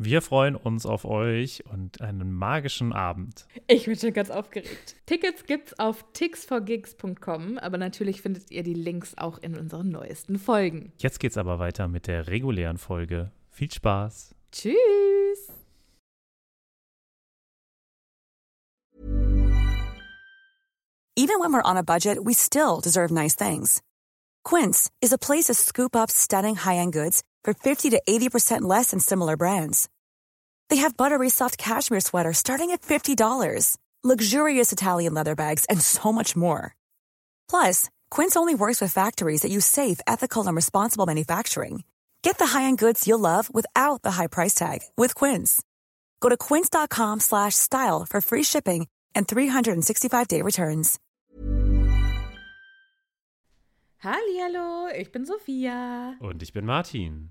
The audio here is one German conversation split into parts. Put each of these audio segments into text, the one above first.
Wir freuen uns auf euch und einen magischen Abend. Ich bin schon ganz aufgeregt. Tickets gibt's auf tixforgigs.com, aber natürlich findet ihr die Links auch in unseren neuesten Folgen. Jetzt geht's aber weiter mit der regulären Folge. Viel Spaß. Tschüss. Even when we're on a budget, we still deserve nice things. Quince is a place to scoop up stunning high-end goods for 50 to 80% less than similar brands. They have buttery soft cashmere sweaters starting at $50, luxurious Italian leather bags, and so much more. Plus, Quince only works with factories that use safe, ethical, and responsible manufacturing. Get the high-end goods you'll love without the high price tag with Quince. Go to quince.com slash style for free shipping and 365-day returns. Hallihallo, ich bin Sophia. Und ich bin Martin.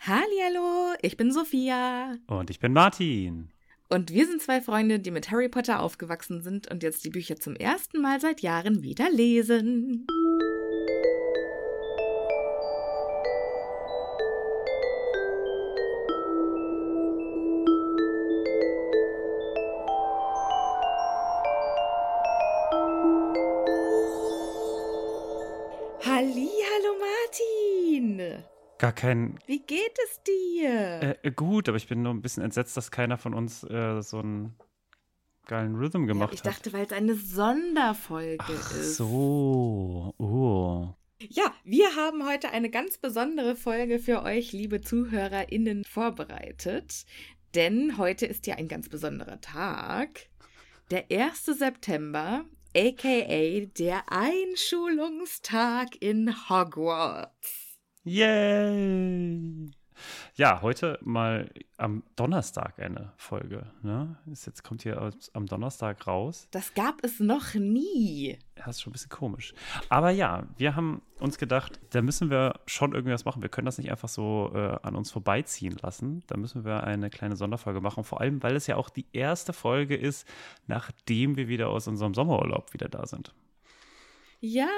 Hallihallo, ich bin Sophia. Und ich bin Martin. Und wir sind zwei Freunde, die mit Harry Potter aufgewachsen sind und jetzt die Bücher zum ersten Mal seit Jahren wieder lesen. Hallihallo Martin. Gar kein. Wie geht es dir? Äh, gut, aber ich bin nur ein bisschen entsetzt, dass keiner von uns äh, so einen geilen Rhythm gemacht ich hat. dachte, weil es eine Sonderfolge Ach ist. so. Oh. Ja, wir haben heute eine ganz besondere Folge für euch, liebe ZuhörerInnen, vorbereitet. Denn heute ist ja ein ganz besonderer Tag. Der 1. September, aka der Einschulungstag in Hogwarts. Yay! Ja, heute mal am Donnerstag eine Folge. Ne? Ist jetzt kommt hier aus- am Donnerstag raus. Das gab es noch nie. Ja, ist schon ein bisschen komisch. Aber ja, wir haben uns gedacht, da müssen wir schon irgendwas machen. Wir können das nicht einfach so äh, an uns vorbeiziehen lassen. Da müssen wir eine kleine Sonderfolge machen. Vor allem, weil es ja auch die erste Folge ist, nachdem wir wieder aus unserem Sommerurlaub wieder da sind. Ja.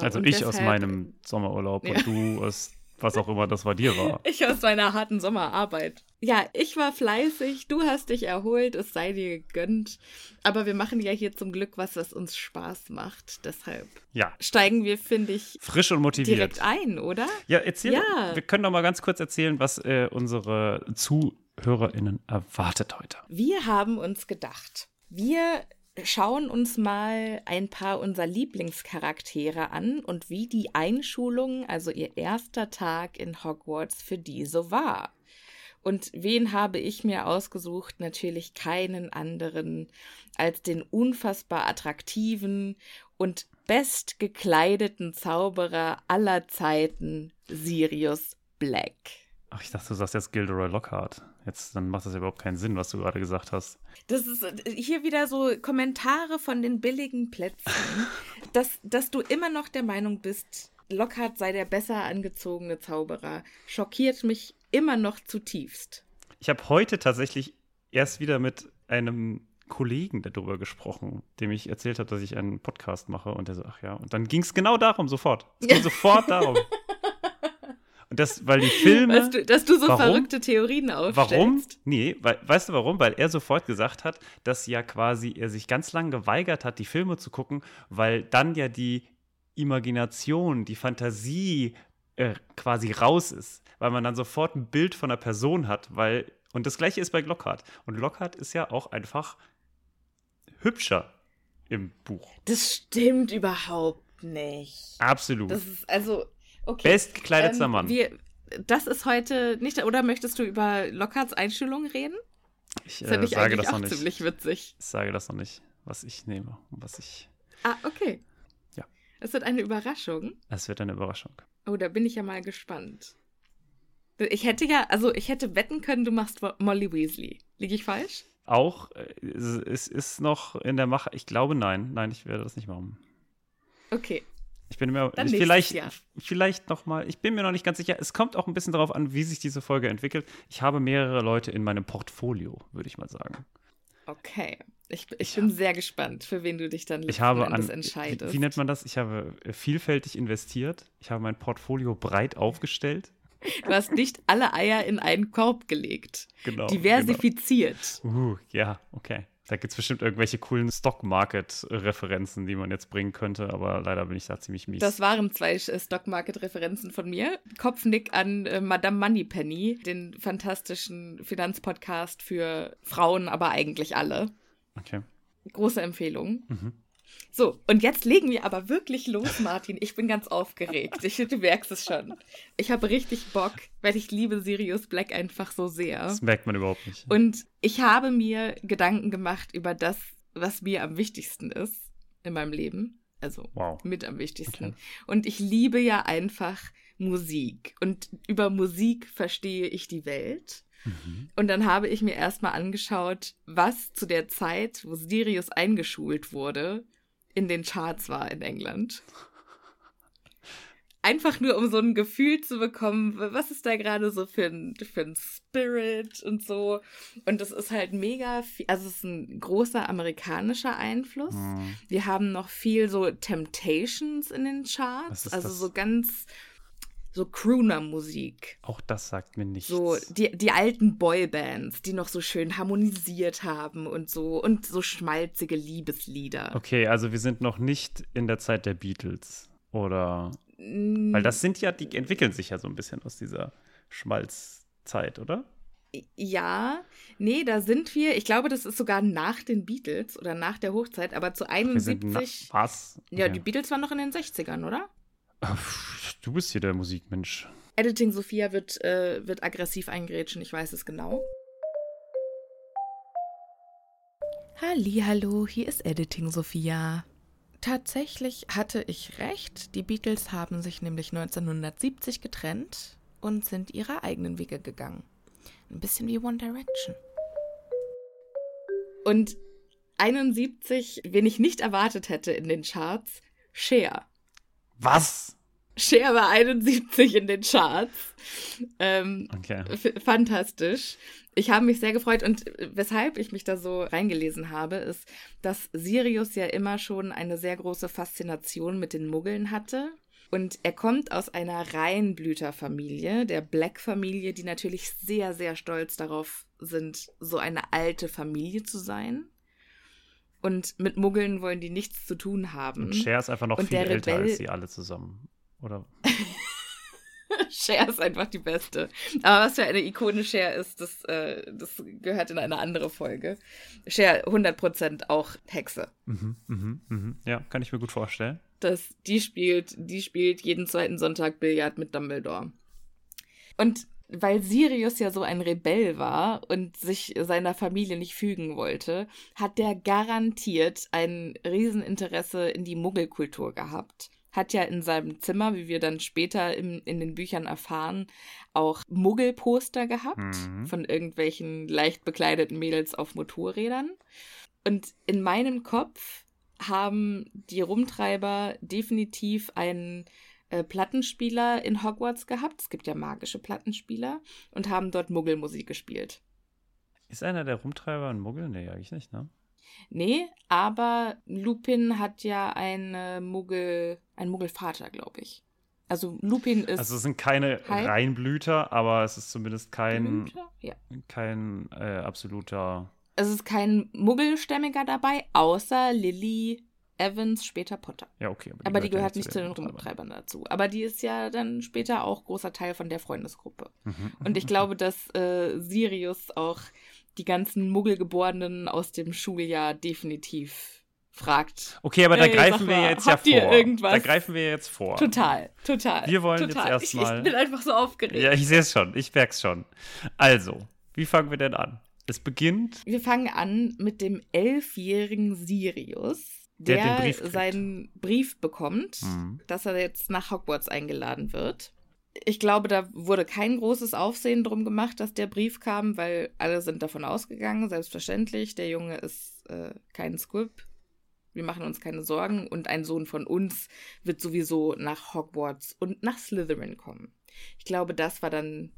Also ich aus deshalb- meinem Sommerurlaub und du aus was auch immer das bei dir war. Ich aus meiner harten Sommerarbeit. Ja, ich war fleißig, du hast dich erholt, es sei dir gegönnt. Aber wir machen ja hier zum Glück was, was uns Spaß macht. Deshalb Ja. steigen wir, finde ich, Frisch und motiviert. direkt ein, oder? Ja, erzähl. Ja. Wir können doch mal ganz kurz erzählen, was äh, unsere ZuhörerInnen erwartet heute. Wir haben uns gedacht, wir schauen uns mal ein paar unserer Lieblingscharaktere an und wie die Einschulung, also ihr erster Tag in Hogwarts für die so war. Und wen habe ich mir ausgesucht? Natürlich keinen anderen als den unfassbar attraktiven und bestgekleideten Zauberer aller Zeiten, Sirius Black. Ach, ich dachte, du sagst jetzt Gilderoy Lockhart. Jetzt, dann macht das ja überhaupt keinen Sinn, was du gerade gesagt hast. Das ist äh, hier wieder so Kommentare von den billigen Plätzen, dass, dass du immer noch der Meinung bist, Lockhart sei der besser angezogene Zauberer. Schockiert mich immer noch zutiefst. Ich habe heute tatsächlich erst wieder mit einem Kollegen darüber gesprochen, dem ich erzählt habe, dass ich einen Podcast mache. Und der so, ach ja. Und dann ging es genau darum, sofort. Es ging sofort darum. Und das, weil die Filme. Weißt du, dass du so Warum? verrückte Theorien aufstellst. Warum? Nee, weil, weißt du warum? Weil er sofort gesagt hat, dass ja quasi er sich ganz lange geweigert hat, die Filme zu gucken, weil dann ja die Imagination, die Fantasie äh, quasi raus ist. Weil man dann sofort ein Bild von einer Person hat, weil. Und das gleiche ist bei Lockhart. Und Lockhart ist ja auch einfach hübscher im Buch. Das stimmt überhaupt nicht. Absolut. Das ist also okay. Bestgekleidetster Ähm, Mann. Wir, das ist heute nicht. Oder möchtest du über Lockharts Einstellung reden? ich Das äh, ich sage das noch nicht. ziemlich witzig. Ich sage das noch nicht, was ich nehme und was ich. Ah, okay. Ja. Es wird eine Überraschung. Es wird eine Überraschung. Oh, da bin ich ja mal gespannt. Ich hätte ja, also ich hätte wetten können, du machst Mo- Molly Weasley. Liege ich falsch? Auch, äh, es ist noch in der Mache. Ich glaube, nein. Nein, ich werde das nicht machen. Okay. Ich bin mir Dann vielleicht, Jahr. vielleicht noch mal. Ich bin mir noch nicht ganz sicher. Es kommt auch ein bisschen darauf an, wie sich diese Folge entwickelt. Ich habe mehrere Leute in meinem Portfolio, würde ich mal sagen. Okay. Ich, ich bin sehr gespannt, für wen du dich dann Ich habe an, Endes wie, entscheidest. wie nennt man das? Ich habe vielfältig investiert. Ich habe mein Portfolio breit aufgestellt. Du hast nicht alle Eier in einen Korb gelegt. Genau. Diversifiziert. Genau. Uh, ja, okay. Da gibt es bestimmt irgendwelche coolen Stock-Market-Referenzen, die man jetzt bringen könnte, aber leider bin ich da ziemlich mies. Das waren zwei äh, Stockmarket-Referenzen von mir. Kopfnick an äh, Madame Moneypenny, den fantastischen Finanzpodcast für Frauen, aber eigentlich alle. okay. Große Empfehlung. Mhm. So, und jetzt legen wir aber wirklich los, Martin. Ich bin ganz aufgeregt. Ich, du merkst es schon. Ich habe richtig Bock, weil ich liebe Sirius Black einfach so sehr. Das merkt man überhaupt nicht. Und ich habe mir Gedanken gemacht über das, was mir am wichtigsten ist in meinem Leben. Also Wow. mit am wichtigsten. Okay. Und ich liebe ja einfach Musik. Und über Musik verstehe ich die Welt. Mhm. Und dann habe ich mir erstmal angeschaut, was zu der Zeit, wo Sirius eingeschult wurde, in den Charts war in England. Einfach nur, um so ein Gefühl zu bekommen, was ist da gerade so für ein, für ein Spirit und so. Und das ist halt mega viel, also es ist ein großer amerikanischer Einfluss. Mhm. Wir haben noch viel so Temptations in den Charts, also das? so ganz so Crooner-Musik. Auch das sagt mir nichts. So die, die alten Boybands, die noch so schön harmonisiert haben und so und so schmalzige Liebeslieder. Okay, also wir sind noch nicht in der Zeit der Beatles. Oder. Mm, Weil das sind ja, die entwickeln sich ja so ein bisschen aus dieser Schmalzzeit, oder? Ja, nee, da sind wir. Ich glaube, das ist sogar nach den Beatles oder nach der Hochzeit, aber zu Wir sind na 71. was? Ja, Okay. die Beatles waren noch in den 60ern, oder? Ah, Du bist hier der Musikmensch. Editing Sophia wird, äh, wird aggressiv eingrätschen, ich weiß es genau. Hallo, hier ist Editing Sophia. Tatsächlich hatte ich recht. Die Beatles haben sich nämlich 1970 getrennt und sind ihre eigenen Wege gegangen. Ein bisschen wie One Direction. Und 71, wen ich nicht erwartet hätte in den Charts, Cher. Was? Cher war 71 in den Charts. Ähm, Okay. fantastisch. Ich habe mich sehr gefreut und weshalb ich mich da so reingelesen habe, ist, dass Sirius ja immer schon eine sehr große Faszination mit den Muggeln hatte Und er kommt aus einer Reihenblüterfamilie, der Black-Familie, die natürlich sehr, sehr stolz darauf sind, so eine alte Familie zu sein. Und mit Muggeln wollen die nichts zu tun haben. Und Cher ist einfach noch Und viel der älter Rebell- als sie alle zusammen. Oder? Cher ist einfach die Beste. Aber was für eine Ikone Cher ist, das, äh, das gehört in eine andere Folge. Cher 100% auch Hexe. Mhm, mhm, mhm. Ja, kann ich mir gut vorstellen. Das, die spielt, die spielt jeden zweiten Sonntag Billard mit Dumbledore. Und weil Sirius ja so ein Rebell war und sich seiner Familie nicht fügen wollte, hat der garantiert ein Rieseninteresse in die Muggelkultur gehabt. Hat ja in seinem Zimmer, wie wir dann später im, in den Büchern erfahren, auch Muggelposter gehabt Mhm. von irgendwelchen leicht bekleideten Mädels auf Motorrädern. Und in meinem Kopf haben die Rumtreiber definitiv einen äh, Plattenspieler in Hogwarts gehabt. Es gibt ja magische Plattenspieler und haben dort Muggelmusik gespielt. Ist einer der Rumtreiber ein Muggel? Nee, eigentlich nicht, ne? Nee, aber Lupin hat ja eine Muggel, einen Muggelvater, glaube ich. Also Lupin ist Also es sind keine Halb- Reinblüter, aber es ist zumindest kein? Ja. kein äh, absoluter. Es ist kein Muggelstämmiger dabei, außer Lily Evans, später Potter. Ja, okay. Aber die gehört ja nicht zu den Rumtreibern dazu. Aber die ist ja dann später auch großer Teil von der Freundesgruppe. Mhm, Und ich glaube, dass äh, Sirius auch die ganzen Muggelgeborenen aus dem Schuljahr definitiv fragt. Okay, aber da Ey, greifen wir mal, jetzt ja vor. irgendwas? Da greifen wir jetzt vor. Total, total. Wir wollen jetzt total. erstmal- Ich, ich bin einfach so aufgeregt. Ja, ich sehe es schon. Ich merke es schon. Also, wie fangen wir denn an? Es beginnt. Wir fangen an mit dem elfjährigen Sirius, Der der, Brief seinen Brief bekommt, Mhm. dass er jetzt nach Hogwarts eingeladen wird. Ich glaube, da wurde kein großes Aufsehen drum gemacht, dass der Brief kam, weil alle sind davon ausgegangen, selbstverständlich. Der Junge ist äh, kein Squib. Wir machen uns keine Sorgen und ein Sohn von uns wird sowieso nach Hogwarts und nach Slytherin kommen. Ich glaube, das war dann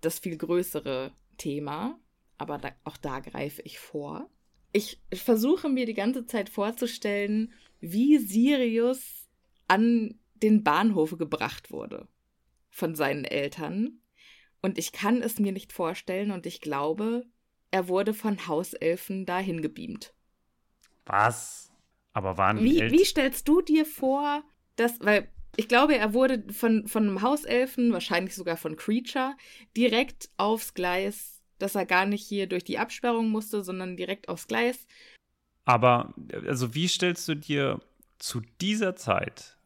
das viel größere Thema, aber da, auch da greife ich vor. Ich versuche mir die ganze Zeit vorzustellen, wie Sirius an den Bahnhof gebracht wurde von seinen Eltern. Und ich kann es mir nicht vorstellen und ich glaube, er wurde von Hauselfen dahin gebeamt. Was? Aber waren Wie, Eltern. wie stellst du dir vor, dass, weil ich glaube, er wurde von, von einem Hauselfen, wahrscheinlich sogar von Creature, direkt aufs Gleis, dass er gar nicht hier durch die Absperrung musste, sondern direkt aufs Gleis. Aber, also, wie stellst du dir zu dieser Zeit,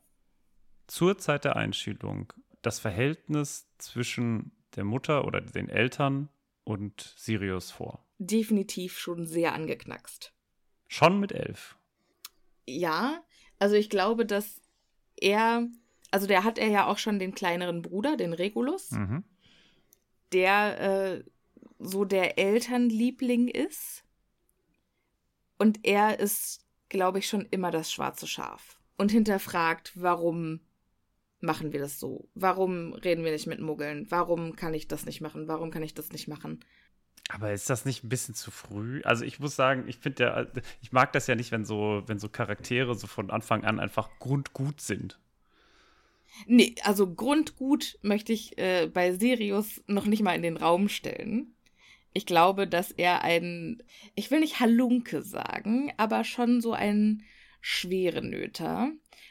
zur Zeit der Einschulung, das Verhältnis zwischen der Mutter oder den Eltern und Sirius vor? Definitiv schon sehr angeknackst. Schon mit elf. Ja, also ich glaube, dass er, also der hat er ja auch schon den kleineren Bruder, den Regulus, Mhm. der äh, so der Elternliebling ist. Und er ist, glaube ich, schon immer das schwarze Schaf. Und hinterfragt, warum machen wir das so? Warum reden wir nicht mit Muggeln? Warum kann ich das nicht machen? Warum kann ich das nicht machen? Aber ist das nicht ein bisschen zu früh? Also ich muss sagen, ich finde ja, ich mag das ja nicht, wenn so, wenn so Charaktere so von Anfang an einfach grundgut sind. Nee, also Grundgut möchte ich äh, bei Sirius noch nicht mal in den Raum stellen. Ich glaube, dass er ein, ich will nicht Halunke sagen, aber schon so ein Schwerenöter.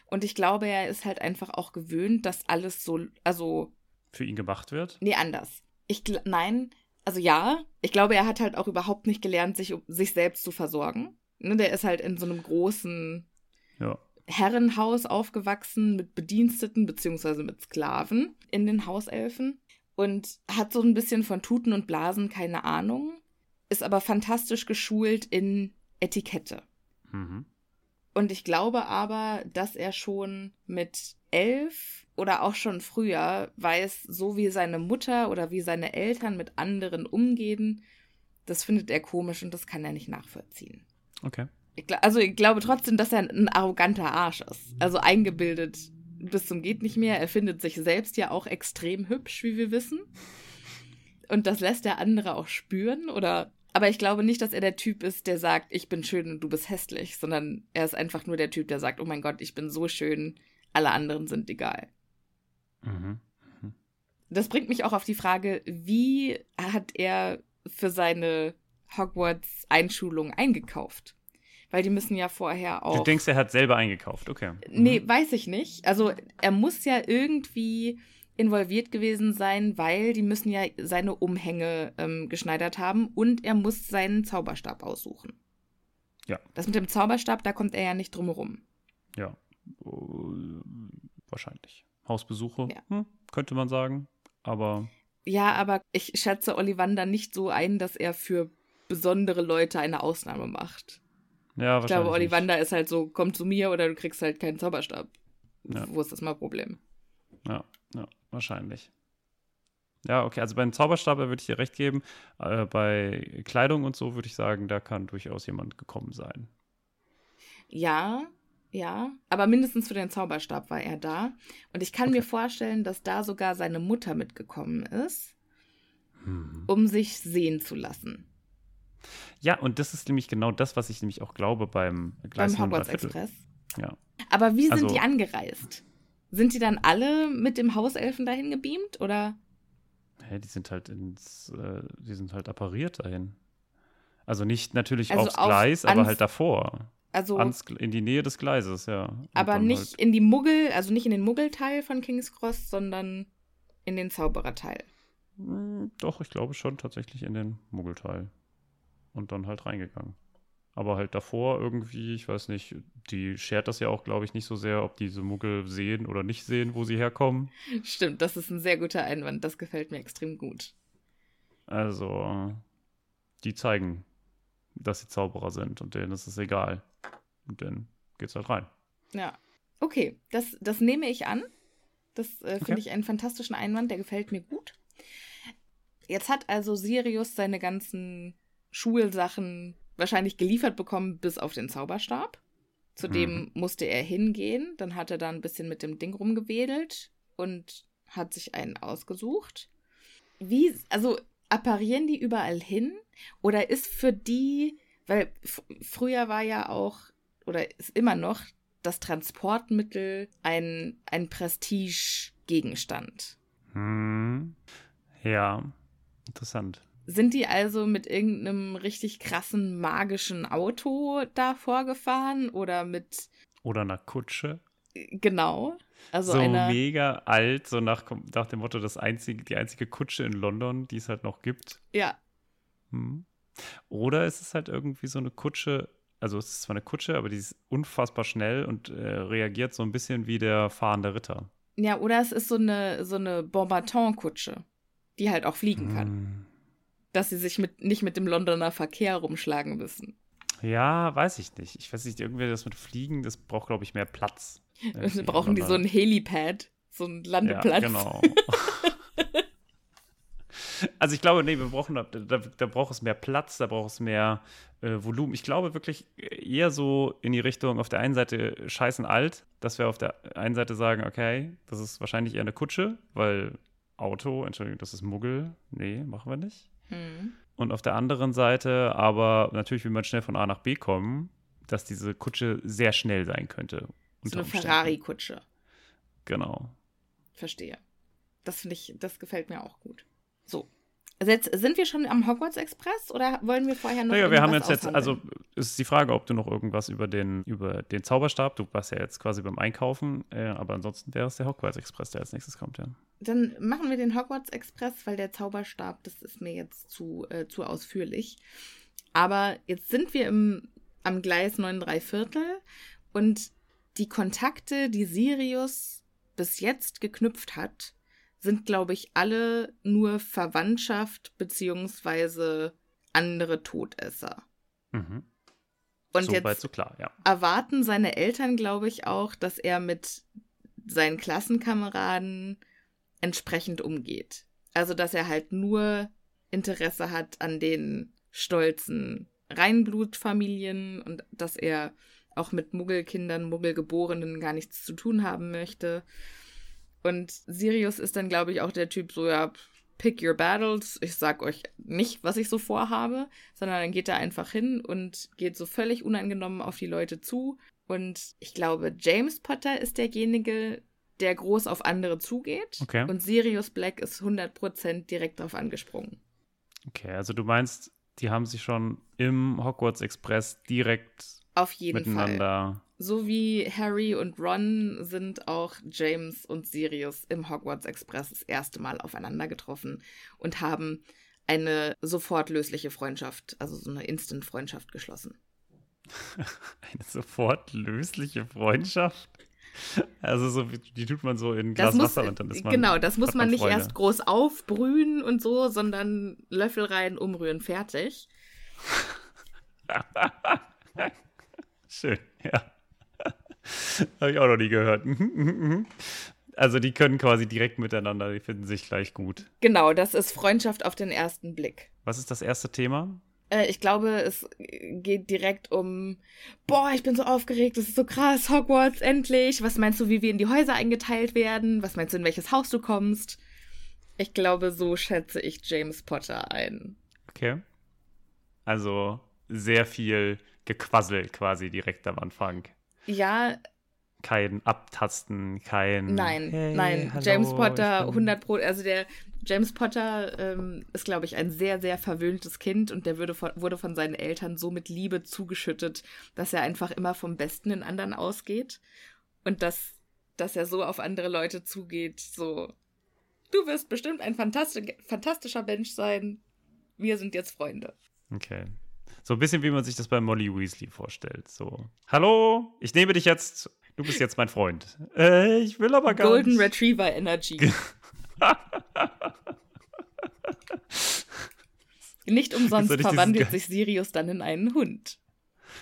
Und ich glaube, er ist halt einfach auch gewöhnt, dass alles so, also, Für ihn gemacht wird. nee, anders. Ich, nein, also ja, ich glaube, er hat halt auch überhaupt nicht gelernt, sich, sich selbst zu versorgen. Ne, der ist halt in so einem großen Ja. Herrenhaus aufgewachsen mit Bediensteten beziehungsweise mit Sklaven in den Hauselfen und hat so ein bisschen von Tuten und Blasen keine Ahnung, ist aber fantastisch geschult in Etikette. Mhm. Und ich glaube aber, dass er schon mit elf oder auch schon früher weiß, so wie seine Mutter oder wie seine Eltern mit anderen umgehen, das findet er komisch und das kann er nicht nachvollziehen. Okay. Ich, also ich glaube trotzdem, dass er ein arroganter Arsch ist. Also eingebildet bis zum geht nicht mehr. Er findet sich selbst ja auch extrem hübsch, wie wir wissen. Und das lässt der andere auch spüren. Oder aber ich glaube nicht, dass er der Typ ist, der sagt, ich bin schön und du bist hässlich, sondern er ist einfach nur der Typ, der sagt, oh mein Gott, ich bin so schön, Alle anderen sind egal. Mhm. Das bringt mich auch auf die Frage, wie hat er für seine Hogwarts-Einschulung eingekauft? Weil die müssen ja vorher auch. Du denkst, er hat selber eingekauft, okay. Mhm. Nee, weiß ich nicht. Also er muss ja irgendwie involviert gewesen sein, weil die müssen ja seine Umhänge ähm, geschneidert haben und er muss seinen Zauberstab aussuchen. Ja. Das mit dem Zauberstab, da kommt er ja nicht drum herum. Ja, äh, wahrscheinlich. Hausbesuche, Ja. hm, könnte man sagen. Aber Ja, aber ich schätze Ollivander nicht so ein, dass er für besondere Leute eine Ausnahme macht. Ja, Ich glaube. Ollivander ist halt so, komm zu mir oder du kriegst halt keinen Zauberstab. Ja. Wo ist das mal Problem? Ja, ja, wahrscheinlich. Ja, okay, also beim Zauberstab würde ich dir recht geben. Äh, bei Kleidung und so würde ich sagen, da kann durchaus jemand gekommen sein. Ja, ja, aber mindestens für den Zauberstab war er da. Und ich kann Okay. mir vorstellen, dass da sogar seine Mutter mitgekommen ist, Hm. um sich sehen zu lassen. Ja, und das ist nämlich genau das, was ich nämlich auch glaube beim Gleis beim 9 Hogwarts. Express. Ja. Aber wie sind Also- die angereist? Sind die dann alle mit dem Hauselfen dahin gebeamt oder? Hä, die sind halt ins, äh, die sind halt appariert dahin. Also nicht natürlich Also aufs auf- Gleis, aber halt davor. Also, Ans, in die Nähe des Gleises, ja. Aber nicht Halt, in die Muggel, also nicht in den Muggelteil von King's Cross, sondern in den Zaubererteil. Hm, doch, ich glaube schon tatsächlich in den Muggelteil. Und dann halt reingegangen. Aber halt davor irgendwie, ich weiß nicht, die schert das ja auch, glaube ich, nicht so sehr, ob diese Muggel sehen oder nicht sehen, wo sie herkommen. Stimmt, das ist ein sehr guter Einwand. Das gefällt mir extrem gut. Also, die zeigen, dass sie Zauberer sind und denen ist es egal. Und dann geht's halt rein. Ja. Okay, das, das nehme ich an. Das äh, finde Okay. ich einen fantastischen Einwand, der gefällt mir gut. Jetzt hat also Sirius seine ganzen Schulsachen wahrscheinlich geliefert bekommen, bis auf den Zauberstab. Zudem musste er hingehen, dann hat er da ein bisschen mit dem Ding rumgewedelt und hat sich einen ausgesucht. Wie, also apparieren die überall hin? Oder ist für die, weil früher war ja auch, oder ist immer noch, das Transportmittel ein, ein Prestige-Gegenstand. Hm. Ja, interessant. Sind die also mit irgendeinem richtig krassen magischen Auto da vorgefahren oder mit Oder einer Kutsche. genau? Also so einer mega alt, so nach, nach dem Motto, das einzige, die einzige Kutsche in London, die es halt noch gibt. ja, Hm. Oder ist es halt irgendwie so eine Kutsche, also es ist zwar eine Kutsche, aber die ist unfassbar schnell und äh, reagiert so ein bisschen wie der fahrende Ritter. ja, oder es ist so eine so eine Bombarton-Kutsche, die halt auch fliegen kann, Hm. Dass sie sich mit nicht mit dem Londoner Verkehr rumschlagen müssen. Ja, weiß ich nicht. Ich weiß nicht, irgendwie das mit Fliegen, das braucht, glaube ich, mehr Platz. Brauchen die so ein Helipad, so einen Landeplatz. Ja, genau. also ich glaube, nee, wir brauchen, da, da, da braucht es mehr Platz, da braucht es mehr äh, Volumen. Ich glaube wirklich eher so in die Richtung auf der einen Seite scheißen alt, dass wir auf der einen Seite sagen, okay, das ist wahrscheinlich eher eine Kutsche, weil Auto, Entschuldigung, das ist Muggel. Nee, machen wir nicht. Hm. Und auf der anderen Seite aber natürlich will man schnell von A nach B kommen, dass diese Kutsche sehr schnell sein könnte. So eine. Ferrari-Kutsche. Genau. Verstehe. Das finde ich, das gefällt mir auch gut. So. Also jetzt sind wir schon am Hogwarts Express oder wollen wir vorher noch Naja, wir haben jetzt jetzt, also ist die Frage, ob du noch irgendwas über den, über den Zauberstab, du warst ja jetzt quasi beim Einkaufen, äh, aber ansonsten wäre es der Hogwarts Express, der als nächstes kommt, ja. Dann machen wir den Hogwarts Express, weil der Zauberstab, das ist mir jetzt zu, äh, zu ausführlich. Aber jetzt sind wir im, am Gleis 9 3 Viertel und die Kontakte, die Sirius bis jetzt geknüpft hat, sind, glaube ich, alle nur Verwandtschaft beziehungsweise andere Todesser. Mhm. Und so jetzt so klar, ja. erwarten seine Eltern, glaube ich, auch, dass er mit seinen Klassenkameraden entsprechend umgeht. Also, dass er halt nur Interesse hat an den stolzen Reinblutfamilien und dass er auch mit Muggelkindern, Muggelgeborenen gar nichts zu tun haben möchte. Und Sirius ist dann, glaube ich, auch der Typ so, ja, pick your battles. Ich sag euch nicht, was ich so vorhabe, sondern dann geht er einfach hin und geht so völlig unangenommen auf die Leute zu. Und ich glaube, James Potter ist derjenige, der groß auf andere zugeht. Okay. Und Sirius Black ist 100% direkt drauf angesprungen. Okay, also du meinst, die haben sich schon im Hogwarts Express direkt Auf jeden Fall. miteinander. So wie Harry und Ron sind auch James und Sirius im Hogwarts Express das erste Mal aufeinander getroffen und haben eine sofort lösliche Freundschaft, also so eine Instant-Freundschaft geschlossen. Eine sofort lösliche Freundschaft. Also so, die tut man so in ein Glas muss, Wasser und dann ist man. genau, das muss man nicht Freude. erst groß aufbrühen und so, sondern Löffel rein, umrühren, fertig. Schön, ja. Habe ich auch noch nie gehört. Mhm, mhm, mhm. Also die können quasi direkt miteinander, die finden sich gleich gut. Genau, das ist Freundschaft auf den ersten Blick. Was ist das erste Thema? Äh, ich glaube, es geht direkt um, boah, ich bin so aufgeregt, das ist so krass, Hogwarts, endlich. Was meinst du, wie wir in die Häuser eingeteilt werden? Was meinst du, in welches Haus du kommst? Ich glaube, so schätze ich James Potter ein. Okay. Also sehr viel Gequassel quasi direkt am Anfang. Ja, Kein Abtasten, kein. nein, Hey, nein. hallo, James Potter, bin- 100 Pro, also der James Potter ähm, ist, glaube ich, ein sehr, sehr verwöhntes Kind und der würde von, wurde von seinen Eltern so mit Liebe zugeschüttet, dass er einfach immer vom Besten in anderen ausgeht und dass, dass er so auf andere Leute zugeht, so, du wirst bestimmt ein fantastisch, fantastischer Mensch sein, wir sind jetzt Freunde. Okay. So ein bisschen wie man sich das bei Molly Weasley vorstellt. So, hallo, ich nehme dich jetzt. Du bist jetzt mein Freund. Äh, ich will aber gar Golden nicht. Retriever Energy. Nicht umsonst verwandelt sich Sirius dann in einen Hund.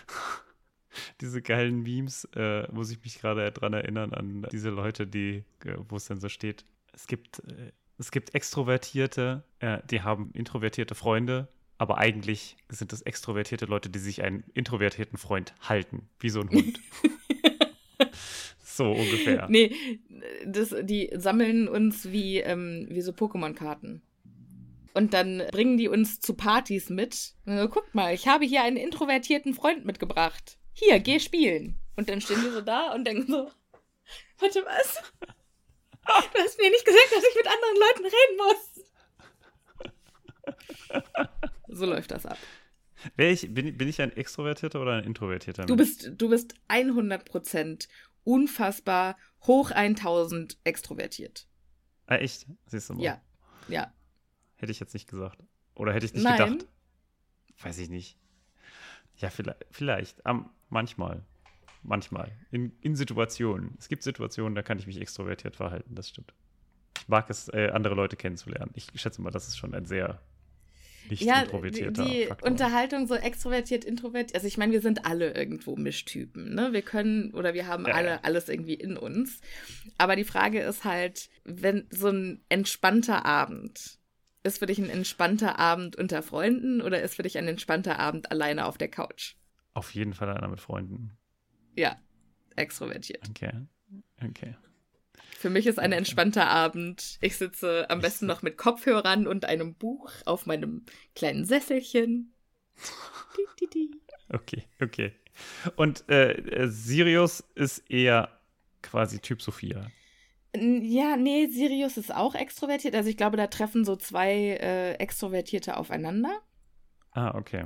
Diese geilen Memes, äh, muss ich mich gerade dran erinnern an diese Leute, die, äh, wo es dann so steht. Es gibt, äh, es gibt Extrovertierte, äh, die haben introvertierte Freunde, aber eigentlich sind das extrovertierte Leute, die sich einen introvertierten Freund halten, wie so ein Hund. so ungefähr. Nee, das, die sammeln uns wie, ähm, wie so Pokémon-Karten. Und dann bringen die uns zu Partys mit. So, guckt mal, ich habe hier einen introvertierten Freund mitgebracht. Hier, geh spielen. Und dann stehen die so da und denken so, warte, was? Du hast mir nicht gesagt, dass ich mit anderen Leuten reden muss. So läuft das ab. Wär ich, bin, bin ich ein extrovertierter oder ein introvertierter Du Mensch? bist, du bist 100% unfassbar hoch 1000 extrovertiert. Ah, echt? Siehst du mal. Ja, ja. Hätte ich jetzt nicht gesagt. Oder hätte ich nicht Nein. gedacht. Weiß ich nicht. Ja, vielleicht. vielleicht. Am- manchmal. Manchmal. In, in Situationen. Es gibt Situationen, da kann ich mich extrovertiert verhalten, das stimmt. Ich mag es, äh, andere Leute kennenzulernen. Ich schätze mal, das ist schon ein sehr nicht Ja, die, introvertierter die Faktor. Unterhaltung so extrovertiert, introvertiert. Also ich meine, wir sind alle irgendwo Mischtypen, ne? Wir können oder wir haben Ja, alle ja. alles irgendwie in uns. Aber die Frage ist halt, wenn so ein entspannter Abend ist für dich ein entspannter Abend unter Freunden oder ist für dich ein entspannter Abend alleine auf der Couch? Auf jeden Fall einer mit Freunden. Ja, extrovertiert. Okay. Okay. Für mich ist ein entspannter Abend. Ich sitze am besten noch mit Kopfhörern und einem Buch auf meinem kleinen Sesselchen. Okay, okay. Und äh, äh, Sirius ist eher quasi Typ Sophia. Ja, nee, Sirius ist auch extrovertiert. Also ich glaube, da treffen so zwei äh, Extrovertierte aufeinander. Ah, okay.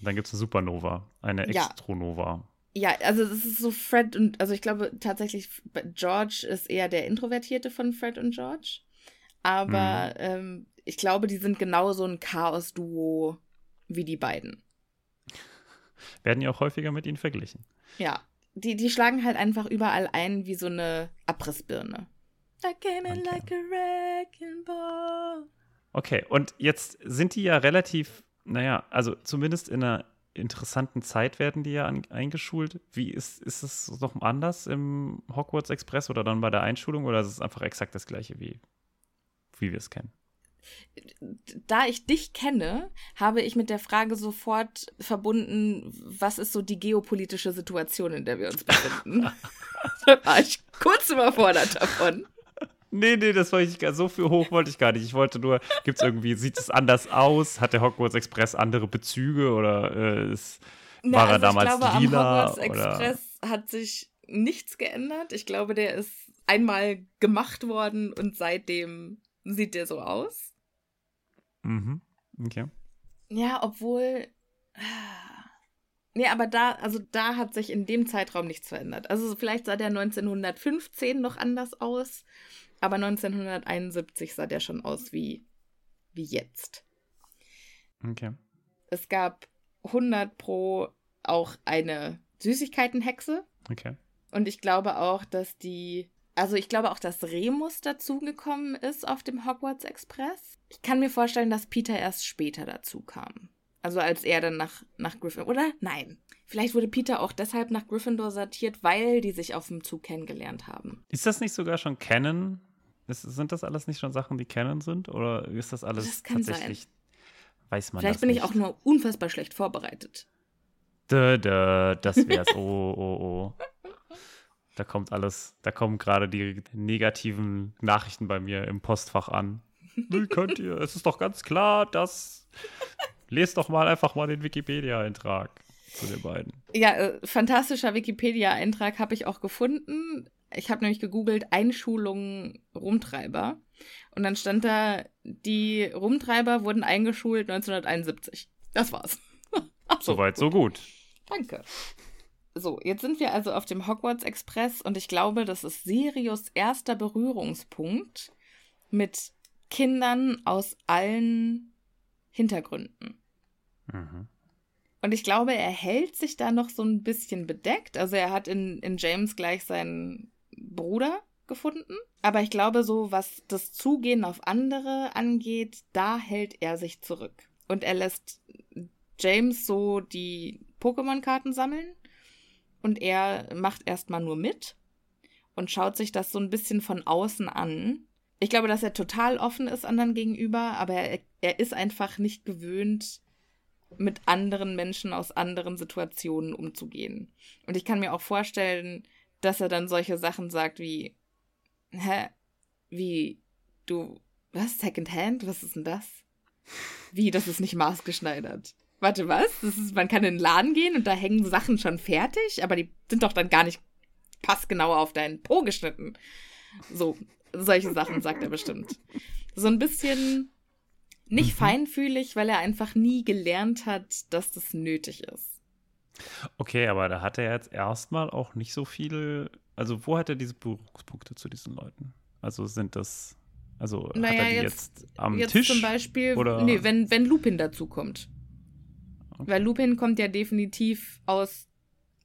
Dann gibt es eine Supernova, eine. Extronova. Ja, also es ist so Fred und, also ich glaube tatsächlich, George ist eher der Introvertierte von Fred und George. Aber ähm, ich glaube, die sind genau so ein Chaos-Duo wie die beiden. Werden ja auch häufiger mit ihnen verglichen. Ja, die, die schlagen halt einfach überall ein wie so eine Abrissbirne. I came in Okay. like a wrecking ball. Okay, und jetzt sind die ja relativ, naja, also zumindest in einer interessanten Zeit werden die ja an, eingeschult. Wie ist, ist es noch anders im Hogwarts Express oder dann bei der Einschulung oder ist es einfach exakt das gleiche wie, wie wir es kennen? da ich dich kenne, habe ich mit der Frage sofort verbunden, was ist so die geopolitische Situation, in der wir uns befinden. da war ich kurz überfordert davon. Nee, nee, das wollte ich gar so viel hoch wollte ich gar nicht. Ich wollte nur, gibt es irgendwie, sieht es anders aus? Hat der Hogwarts Express andere Bezüge oder äh, ist, Na, war er also damals ich glaube, lila? am Hogwarts oder? Express hat sich nichts geändert. Ich glaube, der ist einmal gemacht worden und seitdem sieht der so aus. Mhm. Okay. Ja, obwohl. Nee, aber da, also da hat sich in dem Zeitraum nichts verändert. Also vielleicht sah der 1915 noch anders aus, aber 1971 sah der schon aus wie, wie jetzt. Okay. Es gab 100 pro auch eine Süßigkeitenhexe Okay. und ich glaube auch, dass die, also ich glaube auch, dass Remus dazugekommen ist auf dem Hogwarts Express. Ich kann mir vorstellen, dass Peter erst später dazu kam. Also als er dann nach, nach Gryffindor, oder? Nein. Vielleicht wurde Peter auch deshalb nach Gryffindor sortiert, weil die sich auf dem Zug kennengelernt haben. Ist das nicht sogar schon Canon? Ist, sind das alles nicht schon Sachen, die Canon sind? Oder ist das alles Das kann tatsächlich? Weiß man Vielleicht bin nicht? ich auch nur unfassbar schlecht vorbereitet. Dö, dö, das wär's. Oh, oh, oh. Da kommt alles, da kommen gerade die negativen Nachrichten bei mir im Postfach an. Wie könnt ihr? Es ist doch ganz klar, dass. Lest doch mal einfach mal den Wikipedia-Eintrag zu den beiden. Ja, äh, fantastischer Wikipedia-Eintrag habe ich auch gefunden. Ich habe nämlich gegoogelt Einschulung Rumtreiber. Und dann stand da, die Rumtreiber wurden eingeschult 1971. Das war's. Soweit, so gut. Danke. So, jetzt sind wir also auf dem Hogwarts Express und ich glaube, das ist Sirius erster Berührungspunkt mit Kindern aus allen Hintergründen. Mhm. Und ich glaube, er hält sich da noch so ein bisschen bedeckt. Also er hat in, in James gleich seinen Bruder gefunden. Aber ich glaube, so was das Zugehen auf andere angeht, da hält er sich zurück. Und er lässt James so die Pokémon-Karten sammeln. Und er macht erstmal nur mit und schaut sich das so ein bisschen von außen an. Ich glaube, dass er total offen ist anderen gegenüber, aber er, er ist einfach nicht gewöhnt, mit anderen Menschen aus anderen Situationen umzugehen. Und ich kann mir auch vorstellen, dass er dann solche Sachen sagt wie, hä, wie, du, was, Secondhand? Was ist denn das? Wie, das ist nicht maßgeschneidert. Warte, was? Das ist, man kann in den Laden gehen und da hängen Sachen schon fertig, aber die sind doch dann gar nicht passgenau auf deinen Po geschnitten. So, solche Sachen sagt er bestimmt. So ein bisschen nicht feinfühlig, weil er einfach nie gelernt hat, dass das nötig ist. Okay, aber da hat er jetzt erstmal auch nicht so viele. Also, wo hat er diese Berührungspunkte zu diesen Leuten? Also, sind das. Also, hat Naja, er die jetzt- jetzt, am Jetzt Tisch? zum Beispiel, oder? nee, wenn, wenn Lupin dazu kommt. Weil Lupin kommt ja definitiv aus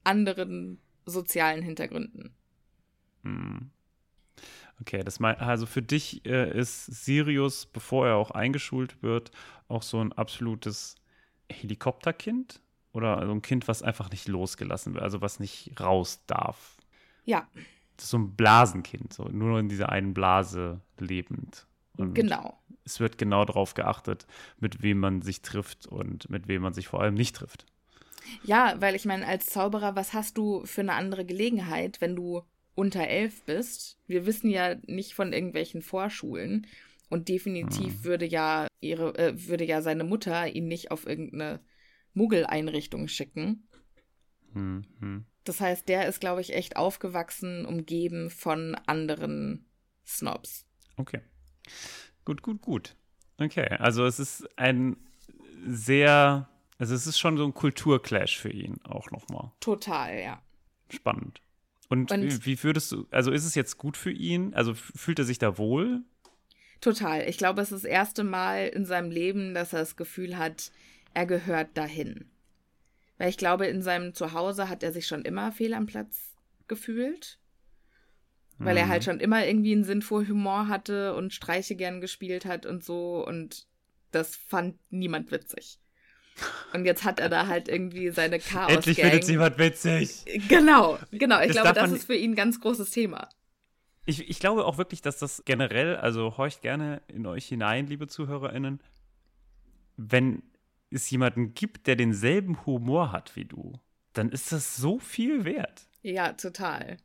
anderen sozialen Hintergründen. Hm. Okay, das mein, also für dich äh, ist Sirius, bevor er auch eingeschult wird, auch so ein absolutes Helikopterkind? Oder so ein Kind, was einfach nicht losgelassen wird, also was nicht raus darf? Ja, Das ist so ein Blasenkind, so nur in dieser einen Blase lebend. Und genau. es wird genau darauf geachtet, mit wem man sich trifft und mit wem man sich vor allem nicht trifft. Ja, weil ich meine, als Zauberer, was hast du für eine andere Gelegenheit, wenn du unter elf bist? Wir wissen ja nicht von irgendwelchen Vorschulen. Und definitiv würde ja ihre, äh, würde ja seine Mutter ihn nicht auf irgendeine Muggeleinrichtung schicken. Hm, hm. Das heißt, der ist, glaube ich, echt aufgewachsen, umgeben von anderen Snobs. Okay. Gut, gut, gut. Okay, also es ist ein sehr, also es ist schon so ein Kulturclash für ihn auch nochmal. Total, ja. Spannend. Und, Und- wie, würdest du, also ist es jetzt gut für ihn? Also fühlt er sich da wohl? Total. Ich glaube, es ist das erste Mal in seinem Leben, dass er das Gefühl hat, er gehört dahin. Weil ich glaube, in seinem Zuhause hat er sich schon immer fehl am Platz gefühlt. Weil er Mhm. halt schon immer irgendwie einen Sinn für Humor hatte und Streiche gern gespielt hat und so. Und das fand niemand witzig. Und jetzt hat er da halt irgendwie seine chaos Endlich findet jemand witzig. Genau, genau. Ich Das glaube, das ist für ihn ein ganz großes Thema. Ich, ich glaube auch wirklich, dass das generell, also horcht gerne in euch hinein, liebe ZuhörerInnen, wenn es jemanden gibt, der denselben Humor hat wie du, dann ist das so viel wert. Ja, total.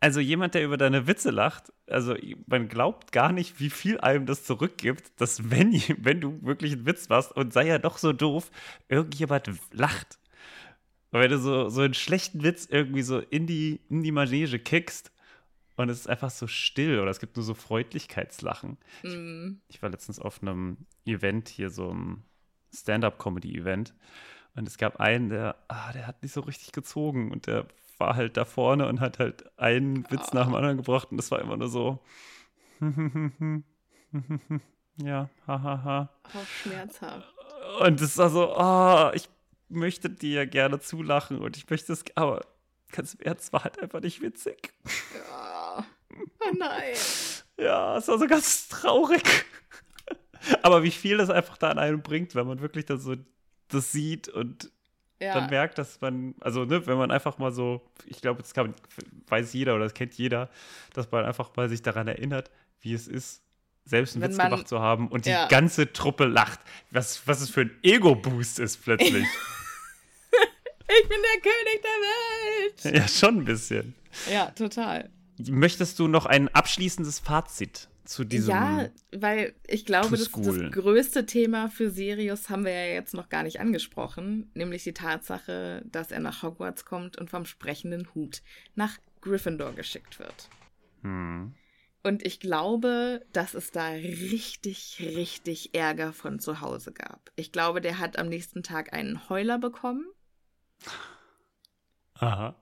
Also jemand, der über deine Witze lacht, also man glaubt gar nicht, wie viel einem das zurückgibt, dass wenn, wenn du wirklich einen Witz machst und sei ja doch so doof, irgendjemand lacht. Und wenn du so, so einen schlechten Witz irgendwie so in die, in die Manege kickst und es ist einfach so still oder es gibt nur so Freundlichkeitslachen. Mm. Ich, ich war letztens auf einem Event hier, so ein Stand-up-Comedy-Event. Und es gab einen, der, ah, der hat nicht so richtig gezogen und der war halt da vorne und hat halt einen Witz oh. nach dem anderen gebracht und das war immer nur so. ja, hahaha. Ha, ha. Auch schmerzhaft. Und es war so, oh, ich möchte dir gerne zulachen und ich möchte es, aber ganz im Ernst, war halt einfach nicht witzig. Ja. Oh nein. ja, es war so ganz traurig. aber wie viel das einfach da an einem bringt, wenn man wirklich dann so das sieht und ja. dann merkt, dass man, also ne, wenn man einfach mal so, ich glaube, das kann, weiß jeder oder das kennt jeder, dass man einfach mal sich daran erinnert, wie es ist, selbst einen wenn Witz man, gemacht zu haben und ja. die ganze Truppe lacht. Was, was es für ein Ego-Boost ist plötzlich. ich bin der König der Welt. Ja, schon ein bisschen. Ja, total. Möchtest du noch ein abschließendes Fazit zu diesem. Ja, weil ich glaube, das, das größte Thema für Sirius haben wir ja jetzt noch gar nicht angesprochen, nämlich die Tatsache, dass er nach Hogwarts kommt und vom sprechenden Hut nach Gryffindor geschickt wird. Hm. Und ich glaube, dass es da richtig, richtig Ärger von zu Hause gab. Ich glaube, der hat am nächsten Tag einen Heuler bekommen. Aha.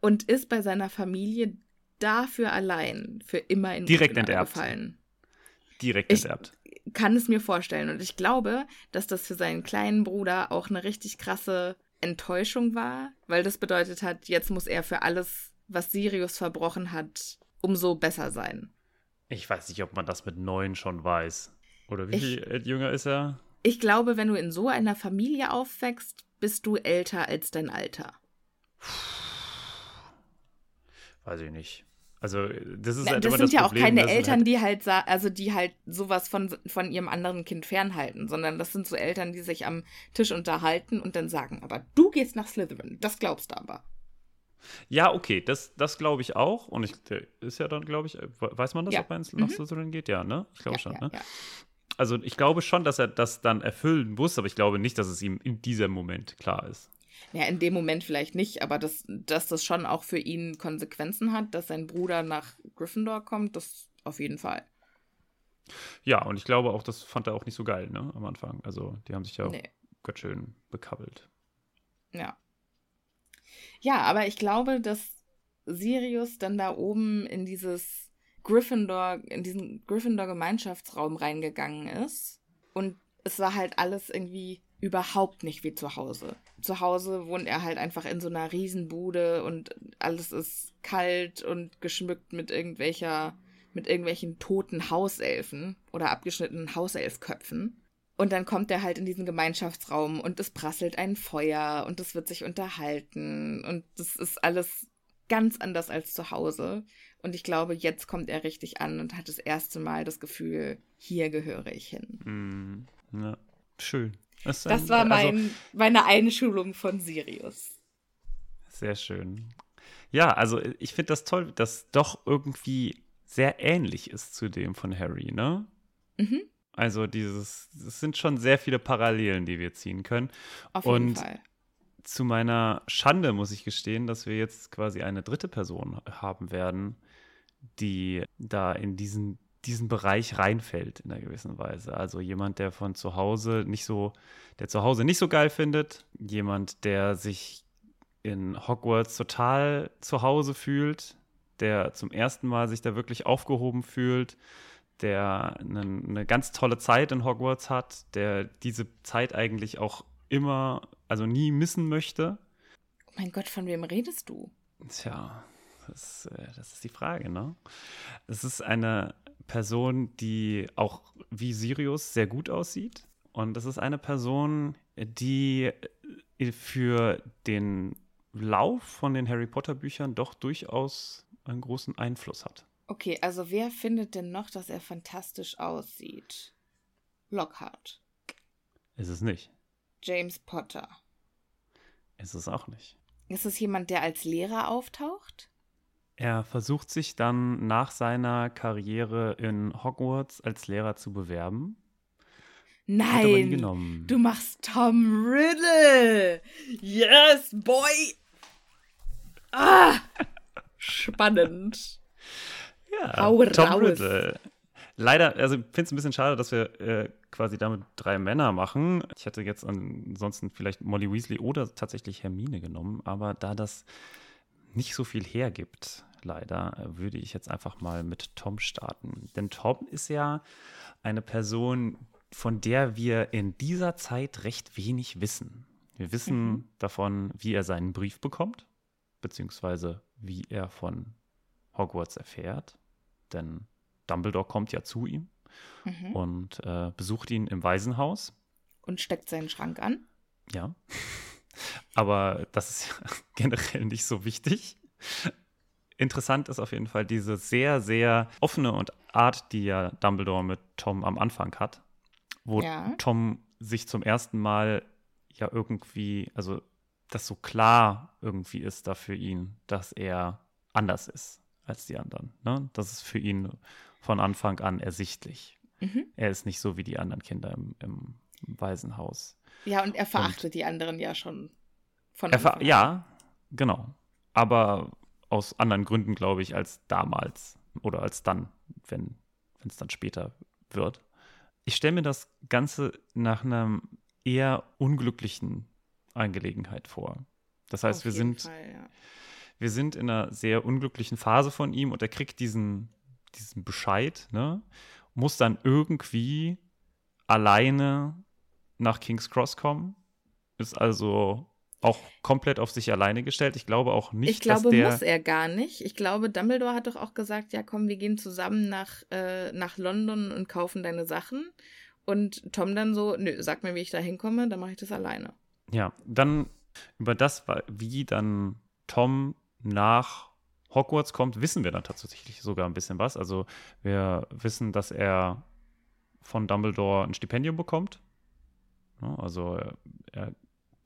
Und ist bei seiner Familie dafür allein für immer in Direkt enterbt. gefallen. Direkt ich enterbt. Kann es mir vorstellen. Und ich glaube, dass das für seinen kleinen Bruder auch eine richtig krasse Enttäuschung war, weil das bedeutet hat, jetzt muss er für alles, was Sirius verbrochen hat, umso besser sein. Ich weiß nicht, ob man das mit neun schon weiß. Oder wie ich, viel jünger ist er? Ich glaube, wenn du in so einer Familie aufwächst, bist du älter als dein Alter. Weiß ich nicht. Also, das ist halt das sind das ja Problem, auch keine Eltern, halt die halt, also die halt sowas von, von ihrem anderen Kind fernhalten, sondern das sind so Eltern, die sich am Tisch unterhalten und dann sagen, aber du gehst nach Slytherin, das glaubst du aber. Ja, okay, das, das glaube ich auch. Und ich, ist ja dann, glaube ich, weiß man das, ja. ob man nach mhm. Slytherin geht? Ja, ne? Ich glaube ja, schon, ja, ne? Also ich glaube schon, dass er das dann erfüllen muss, aber ich glaube nicht, dass es ihm in diesem Moment klar ist. Ja, in dem Moment vielleicht nicht, aber das, dass das schon auch für ihn Konsequenzen hat, dass sein Bruder nach Gryffindor kommt, das auf jeden Fall. Ja, und ich glaube auch, das fand er auch nicht so geil, ne, am Anfang. Also, die haben sich ja nee. ganz schön bekabbelt. Ja. Ja, aber ich glaube, dass Sirius dann da oben in dieses Gryffindor, in diesen Gryffindor-Gemeinschaftsraum reingegangen ist. Und es war halt alles irgendwie überhaupt nicht wie zu Hause. Zu Hause wohnt er halt einfach in so einer Riesenbude und alles ist kalt und geschmückt mit irgendwelcher, mit irgendwelchen toten Hauselfen oder abgeschnittenen Hauselfköpfen. Und dann kommt er halt in diesen Gemeinschaftsraum und es prasselt ein Feuer und es wird sich unterhalten und das ist alles ganz anders als zu Hause. Und ich glaube, jetzt kommt er richtig an und hat das erste Mal das Gefühl, hier gehöre ich hin. Mm, ja, schön. Das, das war mein, also, meine Einschulung von Sirius. Sehr schön. Ja, also ich finde das toll, dass doch irgendwie sehr ähnlich ist zu dem von Harry, ne? Mhm. Also dieses, es sind schon sehr viele Parallelen, die wir ziehen können. Auf jeden Und Fall. Zu meiner Schande muss ich gestehen, dass wir jetzt quasi eine dritte Person haben werden, die da in diesen diesen Bereich reinfällt in einer gewissen Weise. Also jemand, der von zu Hause nicht so, der zu Hause nicht so geil findet, jemand, der sich in Hogwarts total zu Hause fühlt, der zum ersten Mal sich da wirklich aufgehoben fühlt, der eine, eine ganz tolle Zeit in Hogwarts hat, der diese Zeit eigentlich auch immer, also nie missen möchte. Oh mein Gott, von wem redest du? Tja, das, äh, das ist die Frage, ne? Es ist eine Person, die auch wie Sirius sehr gut aussieht. Und das ist eine Person, die äh, für den Lauf von den Harry Potter Büchern doch durchaus einen großen Einfluss hat. Okay, also wer findet denn noch, dass er fantastisch aussieht? Lockhart. Ist es nicht. James Potter. Ist es auch nicht. Ist es jemand, der als Lehrer auftaucht? Er versucht sich dann nach seiner Karriere in Hogwarts als Lehrer zu bewerben. Nein, du machst Tom Riddle. Yes, boy. Ah, spannend. Ja, Hau Tom raus. Riddle. Leider, also ich finde es ein bisschen schade, dass wir äh, quasi damit drei Männer machen. Ich hätte jetzt ansonsten vielleicht Molly Weasley oder tatsächlich Hermine genommen, aber da das nicht so viel hergibt, leider, würde ich jetzt einfach mal mit Tom starten. Denn Tom ist ja eine Person, von der wir in dieser Zeit recht wenig wissen. Wir wissen mhm. davon, wie er seinen Brief bekommt, beziehungsweise wie er von Hogwarts erfährt. Denn Dumbledore kommt ja zu ihm mhm. und äh, besucht ihn im Waisenhaus. Und steckt seinen Schrank an. Ja. Aber das ist ja generell nicht so wichtig. Interessant ist auf jeden Fall diese sehr, sehr offene und Art, die ja Dumbledore mit Tom am Anfang hat, wo ja. Tom sich zum ersten Mal ja irgendwie, also das so klar irgendwie ist da für ihn, dass er anders ist als die anderen. Ne? Das ist für ihn von Anfang an ersichtlich. Mhm. Er ist nicht so wie die anderen Kinder im, im Waisenhaus. Ja, und er verachtet und die anderen ja schon von Anfang an. Ja, genau. Aber aus anderen Gründen, glaube ich, als damals oder als dann, wenn es dann später wird. Ich stelle mir das Ganze nach einer eher unglücklichen Angelegenheit vor. Das heißt, Auf wir sind, Fall, ja. wir sind in einer sehr unglücklichen Phase von ihm und er kriegt diesen, diesen Bescheid, ne? muss dann irgendwie alleine nach King's Cross kommen, ist also auch komplett auf sich alleine gestellt. Ich glaube auch nicht, ich glaube, dass der muss er gar nicht. Ich glaube, Dumbledore hat doch auch gesagt, ja komm, wir gehen zusammen nach, äh, nach London und kaufen deine Sachen. Und Tom dann so, nö, sag mir, wie ich da hinkomme, dann mache ich das alleine. Ja, dann über das, wie dann Tom nach Hogwarts kommt, wissen wir dann tatsächlich sogar ein bisschen was. Also wir wissen, dass er von Dumbledore ein Stipendium bekommt. Also er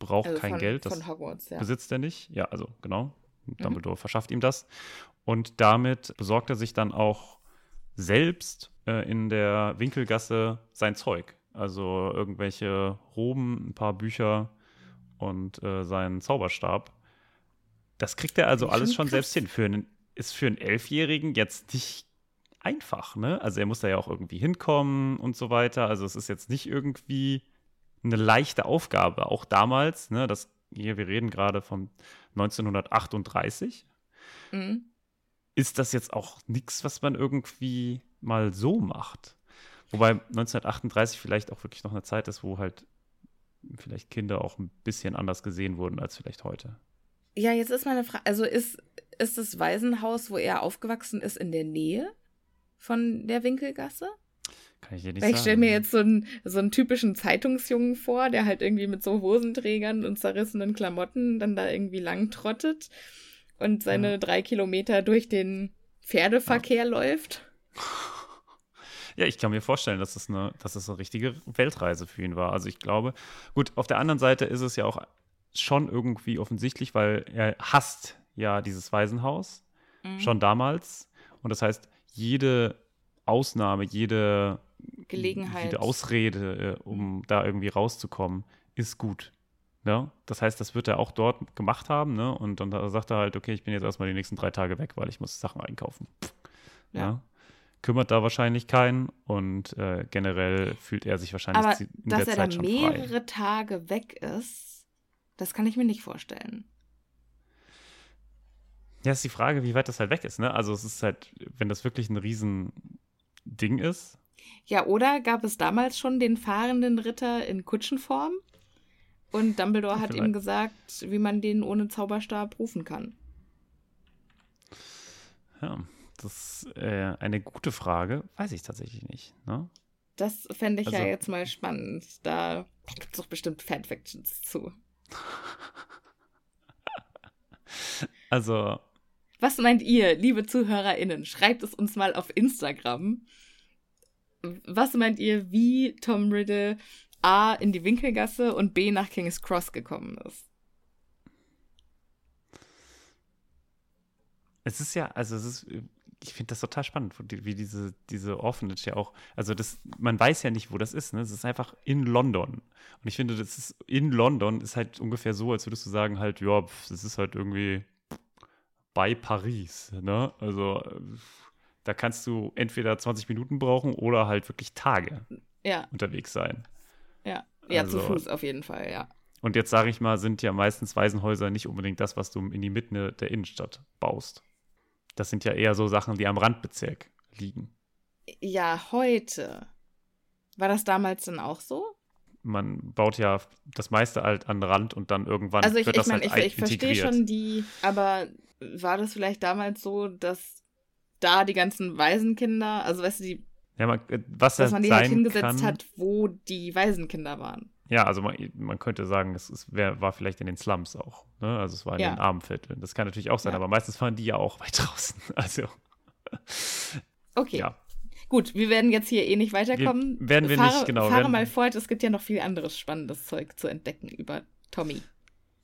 braucht also kein von, Geld, das Hogwarts, ja. besitzt er nicht. Ja, also genau. Mhm. Dumbledore mhm. verschafft ihm das. Und damit besorgt er sich dann auch selbst äh, in der Winkelgasse sein Zeug. Also irgendwelche Roben, ein paar Bücher und äh, seinen Zauberstab. Das kriegt er also alles schon krass. selbst hin. Für einen, ist für einen Elfjährigen jetzt nicht einfach, ne? Also er muss da ja auch irgendwie hinkommen und so weiter. Also es ist jetzt nicht irgendwie eine leichte Aufgabe, auch damals, ne, das hier, wir reden gerade von 1938. Mhm. Ist das jetzt auch nichts, was man irgendwie mal so macht? Wobei 1938 vielleicht auch wirklich noch eine Zeit ist, wo halt vielleicht Kinder auch ein bisschen anders gesehen wurden als vielleicht heute. Ja, jetzt ist meine Frage, also ist, ist das Waisenhaus, wo er aufgewachsen ist, in der Nähe von der Winkelgasse? Kann ich dir nicht Weil. Ich stelle mir jetzt so einen, so einen typischen Zeitungsjungen vor, der halt irgendwie mit so Hosenträgern und zerrissenen Klamotten dann da irgendwie lang trottet und seine ja. drei Kilometer durch den Pferdeverkehr ja. läuft. Ja, ich kann mir vorstellen, dass es eine, dass es eine richtige Weltreise für ihn war. Also ich glaube, gut, auf der anderen Seite ist es ja auch schon irgendwie offensichtlich, weil er hasst ja dieses Waisenhaus mhm. schon damals. Und das heißt, jede Ausnahme, jede Gelegenheit. Jede Ausrede, äh, um da irgendwie rauszukommen, ist gut. Ja? Das heißt, das wird er auch dort gemacht haben, ne? Und dann sagt er halt, okay, ich bin jetzt erstmal die nächsten drei Tage weg, weil ich muss Sachen einkaufen. Ja. ja? Kümmert da wahrscheinlich keinen und äh, generell fühlt er sich wahrscheinlich Aber in der Zeit dass er da mehrere frei. Tage weg ist, das kann ich mir nicht vorstellen. Ja, ist die Frage, wie weit das halt weg ist, ne? Also es ist halt, wenn das wirklich ein riesen Ding ist, ja, oder gab es damals schon den fahrenden Ritter in Kutschenform? Und Dumbledore hat ihm gesagt, wie man den ohne Zauberstab rufen kann. Ja, das ist äh, eine gute Frage. Weiß ich tatsächlich nicht. Ne? Das fände ich also, ja jetzt mal spannend. Da gibt es doch bestimmt Fanfictions zu. also. Was meint ihr, liebe ZuhörerInnen? Schreibt es uns mal auf Instagram was meint ihr, wie Tom Riddle A in die Winkelgasse und B nach King's Cross gekommen ist? Es ist ja, also es ist, ich finde das total spannend, wie diese, diese Orphanage ja auch, also das, man weiß ja nicht, wo das ist, ne? Es ist einfach in London. Und ich finde, das ist in London ist halt ungefähr so, als würdest du sagen, halt, ja, das ist halt irgendwie bei Paris, ne? Also da kannst du entweder 20 Minuten brauchen oder halt wirklich Tage ja. unterwegs sein. Ja, ja, also, zu Fuß auf jeden Fall, ja. Und jetzt sage ich mal, sind ja meistens Waisenhäuser nicht unbedingt das, was du in die Mitte der Innenstadt baust. Das sind ja eher so Sachen, die am Randbezirk liegen. Ja, heute. War das damals dann auch so? Man baut ja das meiste halt an Rand und dann irgendwann also ich, wird ich das mein, halt ich, ich verstehe schon die, aber war das vielleicht damals so, dass da die ganzen Waisenkinder, also weißt du, die, ja, man, äh, was dass man die halt hingesetzt kann, hat, wo die Waisenkinder waren. Ja, also man, man könnte sagen, es, es wär, war vielleicht in den Slums auch. Ne? Also es war in ja. den Armenvierteln. Das kann natürlich auch sein, ja. aber meistens waren die ja auch weit draußen. Also. Okay. Ja. Gut, wir werden jetzt hier eh nicht weiterkommen. Wir, werden wir fahre, nicht, genau. Fahre mal fort, es gibt ja noch viel anderes spannendes Zeug zu entdecken über Tommy.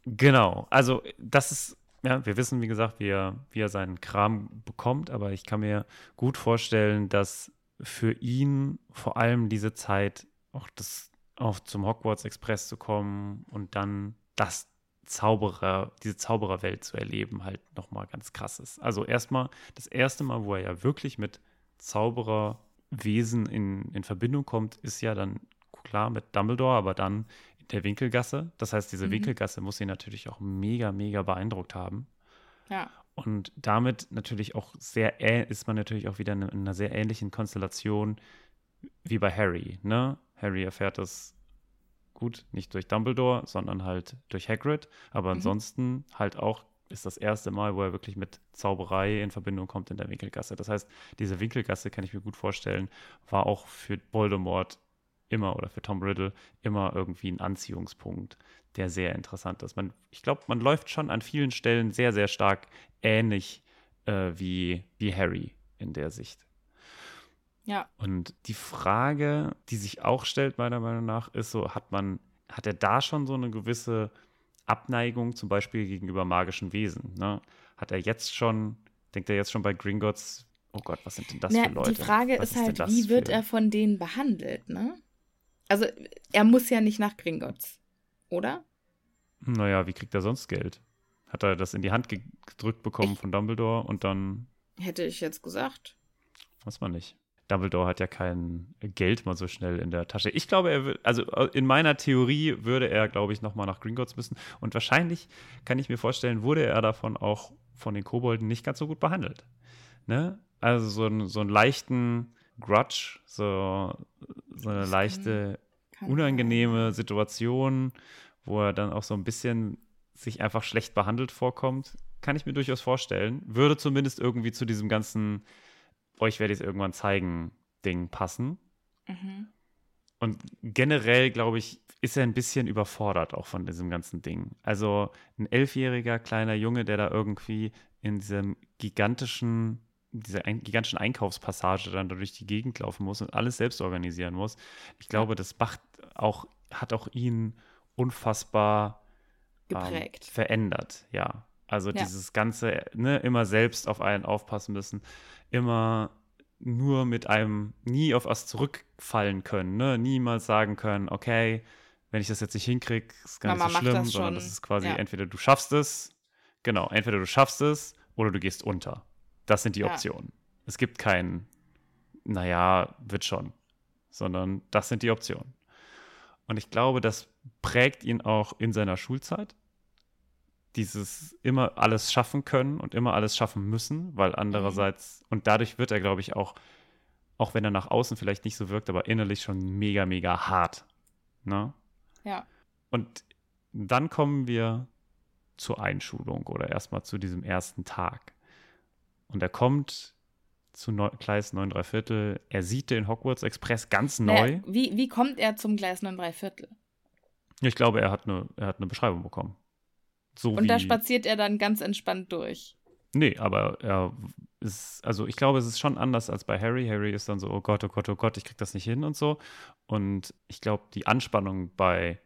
Genau, also das ist, ja, wir wissen, wie gesagt, wie er, wie er seinen Kram bekommt, aber ich kann mir gut vorstellen, dass für ihn vor allem diese Zeit auch das auf zum Hogwarts Express zu kommen und dann das Zauberer, diese Zaubererwelt zu erleben, halt nochmal ganz krass ist. Also erstmal das erste Mal, wo er ja wirklich mit Zaubererwesen in, in Verbindung kommt, ist ja dann klar mit Dumbledore, aber dann der Winkelgasse. Das heißt, diese mhm. Winkelgasse muss ihn natürlich auch mega, mega beeindruckt haben. Ja. Und damit natürlich auch sehr, ist man natürlich auch wieder in einer sehr ähnlichen Konstellation wie bei Harry, ne? Harry erfährt das gut, nicht durch Dumbledore, sondern halt durch Hagrid. Aber mhm. ansonsten halt auch ist das erste Mal, wo er wirklich mit Zauberei in Verbindung kommt in der Winkelgasse. Das heißt, diese Winkelgasse, kann ich mir gut vorstellen, war auch für Voldemort immer oder für Tom Riddle immer irgendwie ein Anziehungspunkt, der sehr interessant ist. Man, ich glaube, man läuft schon an vielen Stellen sehr, sehr stark ähnlich äh, wie, wie Harry in der Sicht. Ja. Und die Frage, die sich auch stellt, meiner Meinung nach, ist so, hat man, hat er da schon so eine gewisse Abneigung, zum Beispiel gegenüber magischen Wesen? Ne? Hat er jetzt schon, denkt er jetzt schon bei Gringotts, oh Gott, was sind denn das Na, für Leute? Die Frage was ist halt, wie wird er von denen behandelt, ne? Also, er muss ja nicht nach Gringotts, oder? Naja, wie kriegt er sonst Geld? Hat er das in die Hand gedrückt bekommen ich, von Dumbledore und dann. Hätte ich jetzt gesagt. Weiß man nicht. Dumbledore hat ja kein Geld mal so schnell in der Tasche. Ich glaube, er wird, also äh, in meiner Theorie würde er, glaube ich, nochmal nach Gringotts müssen. Und wahrscheinlich kann ich mir vorstellen, wurde er davon auch von den Kobolden nicht ganz so gut behandelt. Ne? Also so, ein, so einen leichten Grudge, so, so eine leichte, unangenehme. Situation, wo er dann auch so ein bisschen sich einfach schlecht behandelt vorkommt, kann ich mir durchaus vorstellen. Würde zumindest irgendwie zu diesem ganzen euch werde ich es irgendwann zeigen, Ding passen. Mhm. Und generell, glaube ich, ist er ein bisschen überfordert auch von diesem ganzen Ding. Also ein elfjähriger kleiner Junge, der da irgendwie in diesem gigantischen, dieser ein, gigantischen Einkaufspassage dann durch die Gegend laufen muss und alles selbst organisieren muss. Ich glaube, das macht auch, hat auch ihn unfassbar ähm, verändert, ja. Also ja. dieses ganze, ne, immer selbst auf einen aufpassen müssen immer nur mit einem nie auf was zurückfallen können, ne? Niemals sagen können, okay, wenn ich das jetzt nicht hinkriege, ist gar Mama nicht so schlimm, das sondern das ist quasi ja. entweder du schaffst es, genau, entweder du schaffst es oder du gehst unter. Das sind die ja. Optionen. Es gibt kein, naja, wird schon, sondern das sind die Optionen. Und ich glaube, das prägt ihn auch in seiner Schulzeit dieses immer alles schaffen können und immer alles schaffen müssen, weil andererseits, mhm. und dadurch wird er, glaube ich, auch, auch wenn er nach außen vielleicht nicht so wirkt, aber innerlich schon mega, mega hart. Ne? Ja. Und dann kommen wir zur Einschulung oder erstmal zu diesem ersten Tag. Und er kommt zu Neu Gleis 9 3 Viertel. Er sieht den Hogwarts Express ganz neu. Naja, wie, wie kommt er zum Gleis 9 3 Viertel? Ich glaube, er hat eine, er hat eine Beschreibung bekommen. So und da spaziert er dann ganz entspannt durch. Nee, aber er ist, also ich glaube, es ist schon anders als bei Harry. Harry ist dann so, oh Gott, oh Gott, oh Gott, ich krieg das nicht hin und so. Und ich glaube, die Anspannung bei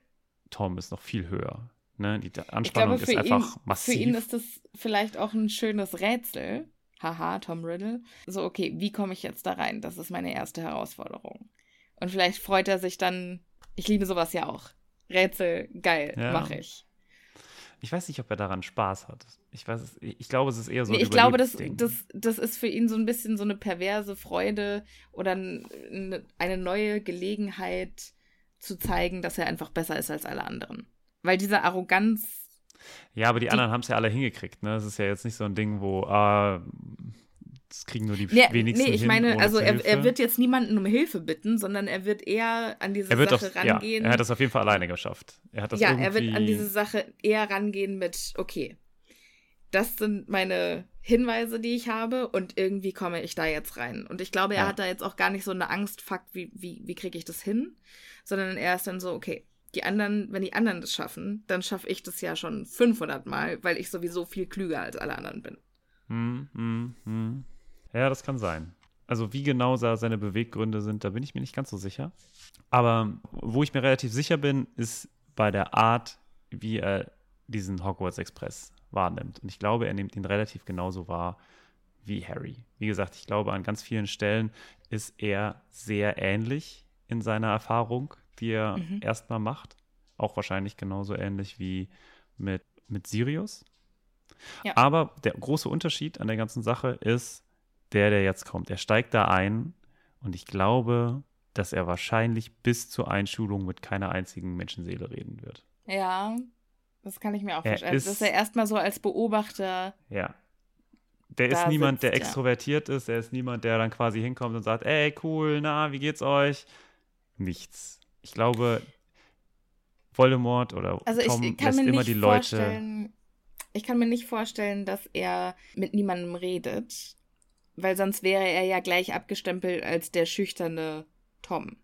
Tom ist noch viel höher. Ne? Die Anspannung glaube, ist einfach ihn, massiv. Für ihn ist das vielleicht auch ein schönes Rätsel. Haha, Tom Riddle. So, okay, wie komme ich jetzt da rein? Das ist meine erste Herausforderung. Und vielleicht freut er sich dann. Ich liebe sowas ja auch. Rätsel, geil, Ja. mache ich. Ich weiß nicht, ob er daran Spaß hat. Ich weiß ich glaube, es ist eher so Nee, ich glaube, das, das, das ist für ihn so ein bisschen so eine perverse Freude oder eine neue Gelegenheit zu zeigen, dass er einfach besser ist als alle anderen. Weil diese Arroganz, Ja, aber die, anderen haben es ja alle hingekriegt. Ne? Es ist ja jetzt nicht so ein Ding, wo ah, das kriegen nur die nee, wenigsten nee ich hin, meine, also er, er wird jetzt niemanden um Hilfe bitten, sondern er wird eher an diese er wird Sache auf, ja, rangehen. er hat das auf jeden Fall alleine geschafft. Er hat das ja, irgendwie, er wird an diese Sache eher rangehen mit, okay, das sind meine Hinweise, die ich habe und irgendwie komme ich da jetzt rein. Und ich glaube, er Ja. hat da jetzt auch gar nicht so eine Angst, fuck, wie, wie, wie kriege ich das hin? Sondern er ist dann so, okay, die anderen, wenn die anderen das schaffen, dann schaffe ich das ja schon 500 Mal, weil ich sowieso viel klüger als alle anderen bin. Hm, hm, hm. Ja, das kann sein. Also wie genau seine Beweggründe sind, da bin ich mir nicht ganz so sicher. Aber wo ich mir relativ sicher bin, ist bei der Art, wie er diesen Hogwarts Express wahrnimmt. Und ich glaube, er nimmt ihn relativ genauso wahr wie Harry. Wie gesagt, ich glaube, an ganz vielen Stellen ist er sehr ähnlich in seiner Erfahrung, die er Mhm. erstmal macht. Auch wahrscheinlich genauso ähnlich wie mit, mit Sirius. Ja. Aber der große Unterschied an der ganzen Sache ist der, der jetzt kommt. Er steigt da ein und ich glaube, dass er wahrscheinlich bis zur Einschulung mit keiner einzigen Menschenseele reden wird. Ja, das kann ich mir auch Er vorstellen. ist- Dass er erstmal so als Beobachter, Ja. Der ist niemand, der sitzt, ja. extrovertiert ist. Er ist niemand, der dann quasi hinkommt und sagt, ey, cool, na, wie geht's euch? Nichts. Ich glaube, Voldemort oder also Tom ich kann lässt mir immer nicht die Leute. ich kann mir nicht vorstellen, dass er mit niemandem redet, weil sonst wäre er ja gleich abgestempelt als der schüchterne Tom.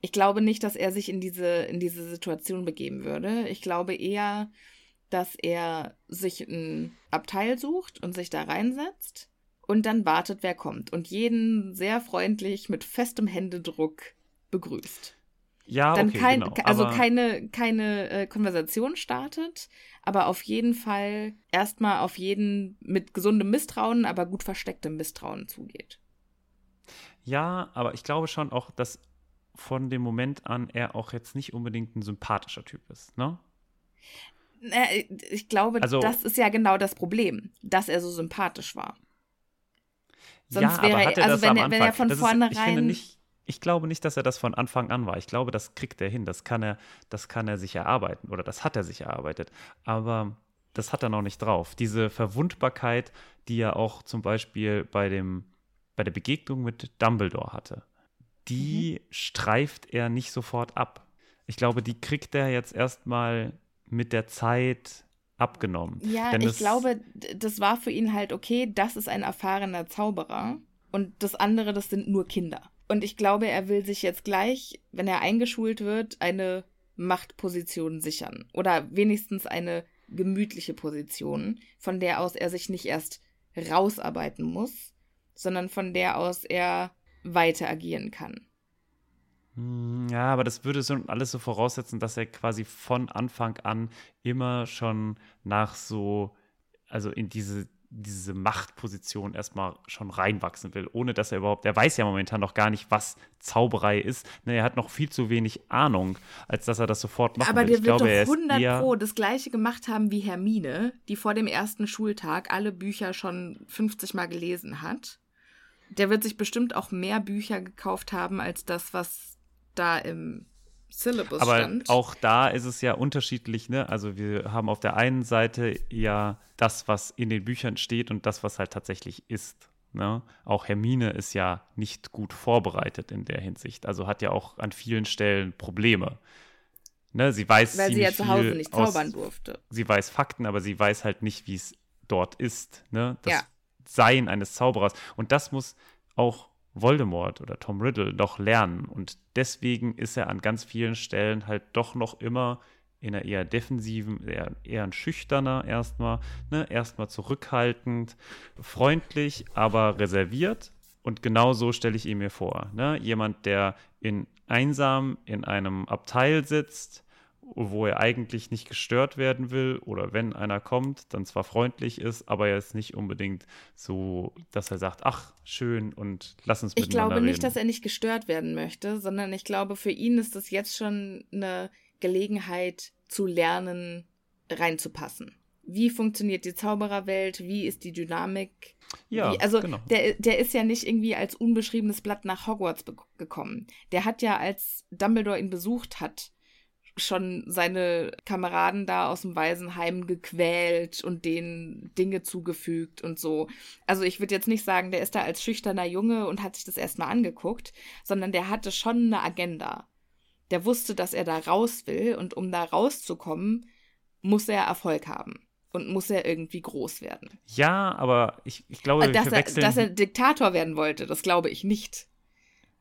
Ich glaube nicht, dass er sich in diese, in diese Situation begeben würde. Ich glaube eher, dass er sich ein Abteil sucht und sich da reinsetzt und dann wartet, wer kommt und jeden sehr freundlich mit festem Händedruck begrüßt Ja, dann okay, kein, genau. also aber, keine, keine äh, Konversation startet, aber auf jeden Fall erstmal auf jeden mit gesundem Misstrauen, aber gut verstecktem Misstrauen zugeht. Ja, aber ich glaube schon auch, dass von dem Moment an er auch jetzt nicht unbedingt ein sympathischer Typ ist, ne? Äh, Ich glaube, Also- das ist ja genau das Problem, dass er so sympathisch war. Sonst ja, wäre aber er- hat er also wenn er- wenn er von das ist, ich finde vornherein- nicht, ich glaube nicht, dass er das von Anfang an war. Ich glaube, das kriegt er hin. Das kann er, das kann er sich erarbeiten oder das hat er sich erarbeitet. Aber das hat er noch nicht drauf. Diese Verwundbarkeit, die er auch zum Beispiel bei dem, bei der Begegnung mit Dumbledore hatte, die Mhm. streift er nicht sofort ab. Ich glaube, die kriegt er jetzt erstmal mit der Zeit abgenommen. Ja, Denn ich glaube, das war für ihn halt okay, das ist ein erfahrener Zauberer und das andere, das sind nur Kinder. Und ich glaube, er will sich jetzt gleich, wenn er eingeschult wird, eine Machtposition sichern oder wenigstens eine gemütliche Position, von der aus er sich nicht erst rausarbeiten muss, sondern von der aus er weiter agieren kann. Hm, Ja, aber das würde so alles so voraussetzen, dass er quasi von Anfang an immer schon nach so, also in diese, diese Machtposition erstmal schon reinwachsen will, ohne dass er überhaupt, er weiß ja momentan noch gar nicht, was Zauberei ist. Ne, er hat noch viel zu wenig Ahnung, als dass er das sofort machen Aber will. der ich wird glaube, doch ist 100 eher, Pro das gleiche gemacht haben wie Hermine, die vor dem ersten Schultag alle Bücher schon 50 Mal gelesen hat. Der wird sich bestimmt auch mehr Bücher gekauft haben als das, was da im Syllabus Aber stand. auch da ist es ja unterschiedlich, ne? Also wir haben auf der einen Seite ja das, was in den Büchern steht und das, was halt tatsächlich ist. Ne? Auch Hermine ist ja nicht gut vorbereitet in der Hinsicht. Also hat ja auch an vielen Stellen Probleme. Ne? Sie weiß weil sie ja zu Hause nicht aus- zaubern durfte. Sie weiß Fakten, aber sie weiß halt nicht, wie es dort ist. Ne? Das Ja. Sein eines Zauberers. Und das muss auch Voldemort oder Tom Riddle noch lernen. Und deswegen ist er an ganz vielen Stellen halt doch noch immer in einer eher defensiven, eher, eher ein schüchterner erstmal, ne? erstmal zurückhaltend, freundlich, aber reserviert. Und genau so stelle ich ihn mir vor. Ne? Jemand, der in einsam in einem Abteil sitzt wo er eigentlich nicht gestört werden will oder wenn einer kommt, dann zwar freundlich ist, aber er ist nicht unbedingt so, dass er sagt, ach, schön und lass uns Ich miteinander glaube nicht, reden. dass er nicht gestört werden möchte, sondern ich glaube, für ihn ist es jetzt schon eine Gelegenheit zu lernen, reinzupassen. Wie funktioniert die Zaubererwelt? Wie ist die Dynamik? ja, Wie, also genau. der, der ist ja nicht irgendwie als unbeschriebenes Blatt nach Hogwarts gekommen. Der hat ja, als Dumbledore ihn besucht hat, schon seine Kameraden da aus dem Waisenheim gequält und denen Dinge zugefügt und so. Also ich würde jetzt nicht sagen, der ist da als schüchterner Junge und hat sich das erstmal angeguckt, sondern der hatte schon eine Agenda. Der wusste, dass er da raus will und um da rauszukommen, muss er Erfolg haben und muss er irgendwie groß werden. Ja, aber ich, ich glaube, Dass er, dass er Diktator werden wollte, das glaube ich nicht.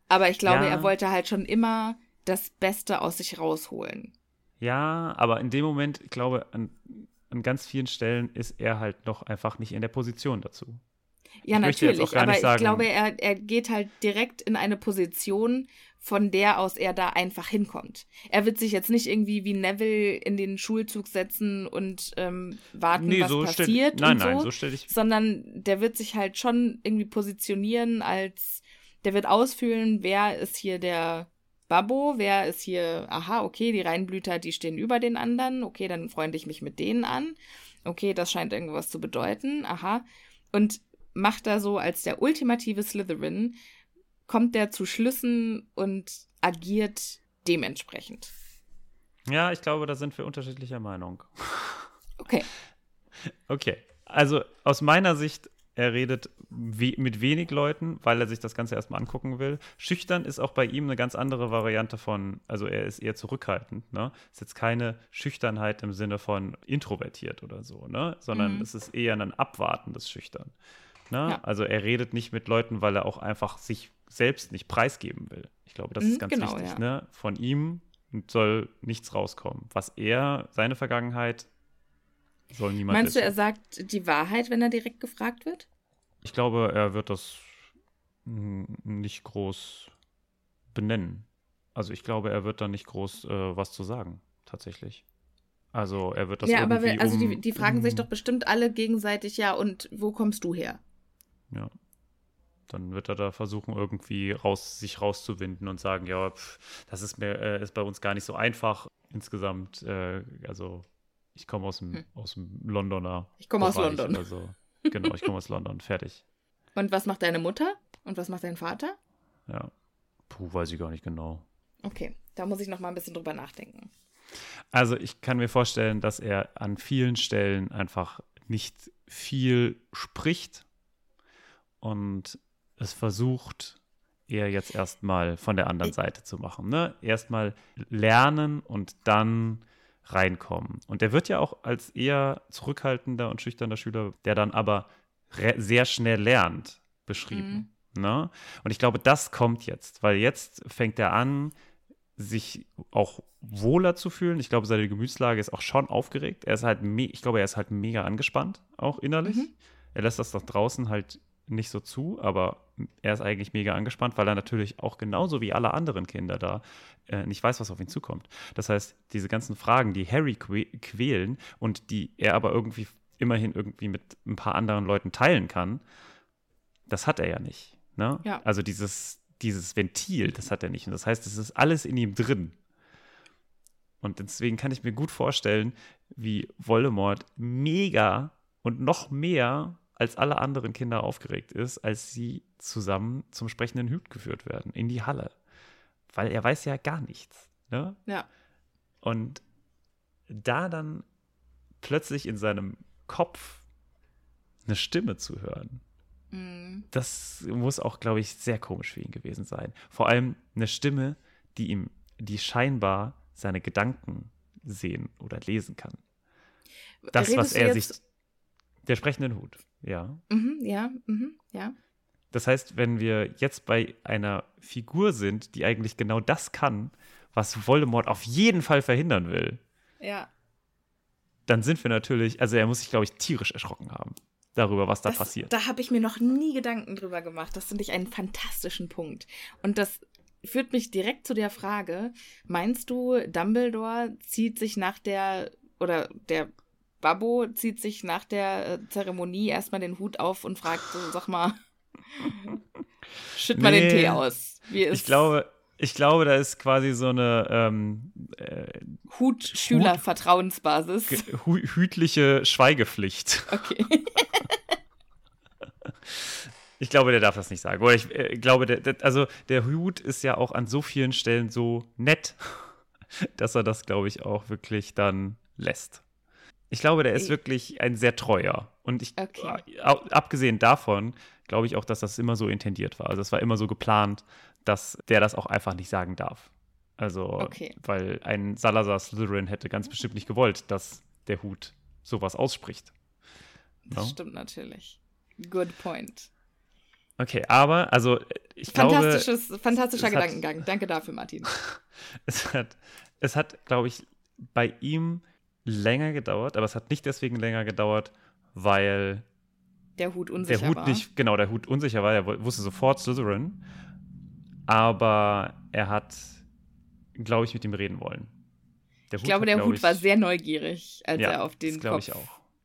Aber ich glaube, Ja. er wollte halt schon immer das Beste aus sich rausholen. Ja, aber in dem Moment, ich glaube, an, an ganz vielen Stellen ist er halt noch einfach nicht in der Position dazu. Ja, Ich natürlich. Aber nicht ich sagen- glaube, er, er geht halt direkt in eine Position, von der aus er da einfach hinkommt. Er wird sich jetzt nicht irgendwie wie Neville in den Schulzug setzen und ähm, warten, was stell- passiert Nein, nein, so, so stelle ich. sondern der wird sich halt schon irgendwie positionieren als, der wird ausfühlen, wer ist hier der Babbo, wer ist hier, aha, okay, die Reinblüter, die stehen über den anderen, okay, dann freunde ich mich mit denen an, okay, das scheint irgendwas zu bedeuten, aha, und macht da so als der ultimative Slytherin, kommt der zu Schlüssen und agiert dementsprechend. Ja, ich glaube, da sind wir unterschiedlicher Meinung. Okay. Okay, also aus meiner Sicht, er redet we mit wenig Leuten, weil er sich das Ganze erstmal angucken will. Schüchtern ist auch bei ihm eine ganz andere Variante von, also er ist eher zurückhaltend, ne? Ist jetzt keine Schüchternheit im Sinne von introvertiert oder so, ne? Sondern Mhm. es ist eher ein abwartendes Schüchtern. Ne? Ja. Also er redet nicht mit Leuten, weil er auch einfach sich selbst nicht preisgeben will. Ich glaube, das Mhm, ist ganz genau, wichtig. ja. Ne? Von ihm soll nichts rauskommen. Was er, seine Vergangenheit, soll niemand Meinst du, wissen. er sagt die Wahrheit, wenn er direkt gefragt wird? Ich glaube, er wird das nicht groß benennen. Also ich glaube, er wird da nicht groß äh, was zu sagen, tatsächlich. Also er wird das ja, aber irgendwie wenn, also die, um, die fragen sich um, doch bestimmt alle gegenseitig, ja, und wo kommst du her? Ja. Dann wird er da versuchen, irgendwie raus, sich rauszuwinden und sagen, ja, pf, das ist mir, äh, ist bei uns gar nicht so einfach. Insgesamt, äh, also ich komme aus dem, Hm. aus dem Londoner. Ich komme aus London. oder so. Genau, ich komme aus London. Fertig. Und was macht deine Mutter? Und was macht dein Vater? Ja. Puh, weiß ich gar nicht genau. Okay, da muss ich noch mal ein bisschen drüber nachdenken. Also ich kann mir vorstellen, dass er an vielen Stellen einfach nicht viel spricht und es versucht, eher jetzt erstmal von der anderen Seite zu machen. Ne? Erstmal lernen und dann reinkommen. Und er wird ja auch als eher zurückhaltender und schüchterner Schüler, der dann aber sehr schnell lernt, beschrieben. Ne? Und ich glaube, das kommt jetzt, weil jetzt fängt er an, sich auch wohler zu fühlen. Ich glaube, seine Gemütslage ist auch schon aufgeregt. Er ist halt, ich glaube, er ist halt mega angespannt, auch innerlich. Mhm. Er lässt das nach draußen halt nicht so zu, aber er ist eigentlich mega angespannt, weil er natürlich auch genauso wie alle anderen Kinder da äh, nicht weiß, was auf ihn zukommt. Das heißt, diese ganzen Fragen, die Harry quälen und die er aber irgendwie immerhin irgendwie mit ein paar anderen Leuten teilen kann, das hat er ja nicht. Ne? Ja. Also dieses, dieses Ventil, das hat er nicht. Und das heißt, es ist alles in ihm drin. Und deswegen kann ich mir gut vorstellen, wie Voldemort mega und noch mehr als alle anderen Kinder aufgeregt ist, als sie zusammen zum sprechenden Hut geführt werden, in die Halle. Weil er weiß ja gar nichts. Ne? Ja. Und da dann plötzlich in seinem Kopf eine Stimme zu hören, Mhm. das muss auch, glaube ich, sehr komisch für ihn gewesen sein. Vor allem eine Stimme, die ihm, die scheinbar seine Gedanken sehen oder lesen kann. Das, Redest was er sich. Der sprechenden Hut, ja. Mhm, ja, mhm, ja. Das heißt, wenn wir jetzt bei einer Figur sind, die eigentlich genau das kann, was Voldemort auf jeden Fall verhindern will, Ja. dann sind wir natürlich, also er muss sich, glaube ich, tierisch erschrocken haben darüber, was da Das, passiert. Da habe ich mir noch nie Gedanken drüber gemacht. Das finde ich einen fantastischen Punkt. Und das führt mich direkt zu der Frage, meinst du, Dumbledore zieht sich nach der, oder der Babbo zieht sich nach der äh, Zeremonie erstmal den Hut auf und fragt so, sag mal, schütt mal den Tee aus. ich glaube, ich glaube, da ist quasi so eine ähm, äh, Hut-Schüler-Vertrauensbasis. hütliche Schweigepflicht. Okay. ich glaube, der darf das nicht sagen. Oder ich äh, glaube, der, der, also der Hut ist ja auch an so vielen Stellen so nett, dass er das, glaube ich, auch wirklich dann lässt. Ich glaube, der ist wirklich ein sehr treuer. Und ich, okay. abgesehen davon, glaube ich auch, dass das immer so intendiert war. Also es war immer so geplant, dass der das auch einfach nicht sagen darf. Also, okay. weil ein Salazar Slytherin hätte ganz bestimmt nicht gewollt, dass der Hut sowas ausspricht. Das no? stimmt natürlich. Good point. Okay, aber, also, ich Fantastisches, glaube. Fantastischer Gedankengang. Hat, Danke dafür, Martin. es hat, es hat, glaube ich, bei ihm länger gedauert, aber es hat nicht deswegen länger gedauert, weil der Hut unsicher der Hut war. Nicht, genau, der Hut unsicher war. Er wusste sofort Slytherin aber er hat, glaube ich, mit ihm reden wollen. Der ich Hut glaube, der glaub Hut ich, war sehr neugierig, als ja, er auf den Kopf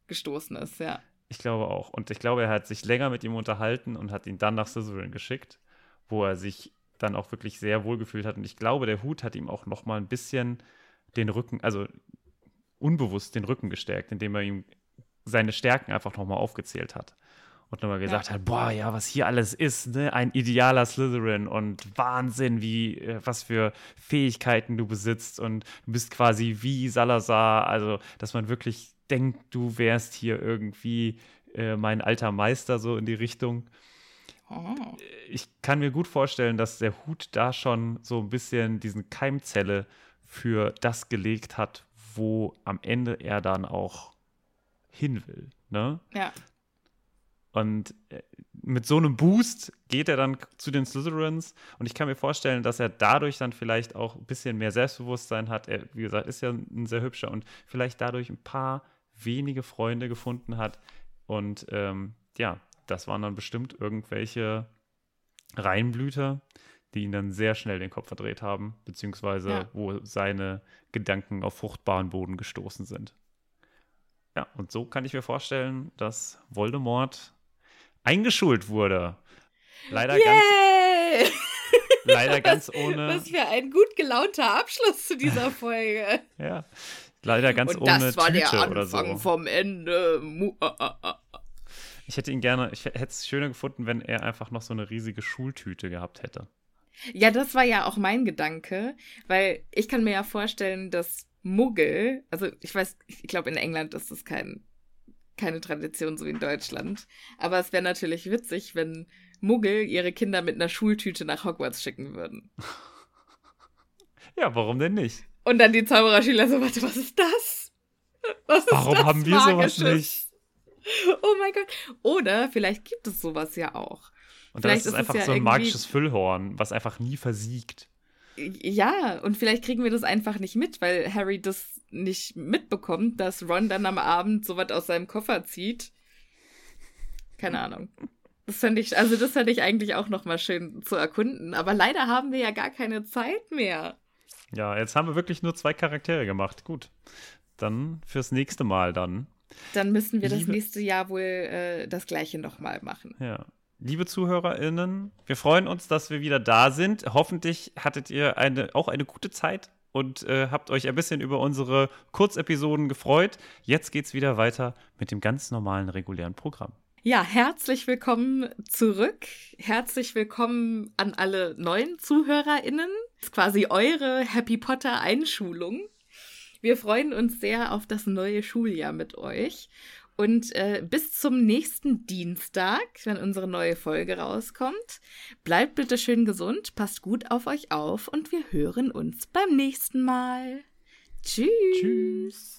gestoßen ist, ja. Ich glaube auch. Und ich glaube, er hat sich länger mit ihm unterhalten und hat ihn dann nach Slytherin geschickt, wo er sich dann auch wirklich sehr wohl gefühlt hat. Und ich glaube, der Hut hat ihm auch noch mal ein bisschen den Rücken, also unbewusst den Rücken gestärkt, indem er ihm seine Stärken einfach noch mal aufgezählt hat und nochmal gesagt ja. hat, boah, ja, was hier alles ist, ne? ein idealer Slytherin und Wahnsinn, wie, äh, was für Fähigkeiten du besitzt und du bist quasi wie Salazar, also, dass man wirklich denkt, du wärst hier irgendwie äh, mein alter Meister, so in die Richtung. Oh. Ich kann mir gut vorstellen, dass der Hut da schon so ein bisschen diesen Keimzelle für das gelegt hat, wo am Ende er dann auch hin will. Ne? Ja. Und äh, mit so einem Boost geht er dann zu den Slytherins und ich kann mir vorstellen, dass er dadurch dann vielleicht auch ein bisschen mehr Selbstbewusstsein hat. Er, wie gesagt, ist ja ein sehr hübscher und vielleicht dadurch ein paar wenige Freunde gefunden hat. Und ähm, ja, das waren dann bestimmt irgendwelche Reihenblüter, die ihn dann sehr schnell den Kopf verdreht haben, beziehungsweise ja. wo seine Gedanken auf fruchtbaren Boden gestoßen sind. Ja, und so kann ich mir vorstellen, dass Voldemort eingeschult wurde. Leider Yay! ganz. leider ganz ohne. Was für ein gut gelaunter Abschluss zu dieser Folge. ja. Leider ganz Und ohne das war Tüte der oder so. Anfang vom Ende. Ich hätte ihn gerne, ich hätte es schöner gefunden, wenn er einfach noch so eine riesige Schultüte gehabt hätte. Ja, das war ja auch mein Gedanke, weil ich kann mir ja vorstellen, dass Muggel, also ich weiß, ich glaube in England ist das kein keine Tradition so wie in Deutschland. Aber es wäre natürlich witzig, wenn Muggel ihre Kinder mit einer Schultüte nach Hogwarts schicken würden. Ja, warum denn nicht? Und dann die Zaubererschüler so, warte, was ist das? Was ist warum das haben wir Magisches? sowas nicht? Oh mein Gott. Oder vielleicht gibt es sowas ja auch. Und dann ist es einfach ja so ein magisches Füllhorn, was einfach nie versiegt. Ja, und vielleicht kriegen wir das einfach nicht mit, weil Harry das nicht mitbekommt, dass Ron dann am Abend sowas aus seinem Koffer zieht. Keine Ahnung. Das fände ich, also das fände ich eigentlich auch nochmal schön zu erkunden. Aber leider haben wir ja gar keine Zeit mehr. Ja, jetzt haben wir wirklich nur zwei Charaktere gemacht. Gut. Dann fürs nächste Mal dann. Dann müssen wir Liebe das nächste Jahr wohl äh, das gleiche nochmal machen. Ja liebe ZuhörerInnen, wir freuen uns, dass wir wieder da sind. Hoffentlich hattet ihr eine, auch eine gute Zeit und äh, habt euch ein bisschen über unsere Kurzepisoden gefreut. Jetzt geht's wieder weiter mit dem ganz normalen, regulären Programm. Ja, herzlich willkommen zurück. Herzlich willkommen an alle neuen ZuhörerInnen. Das ist quasi eure Happy Potter Einschulung. Wir freuen uns sehr auf das neue Schuljahr mit euch und äh, bis zum nächsten Dienstag, wenn unsere neue Folge rauskommt, bleibt bitte schön gesund, passt gut auf euch auf und wir hören uns beim nächsten Mal. Tschüss. Tschüss.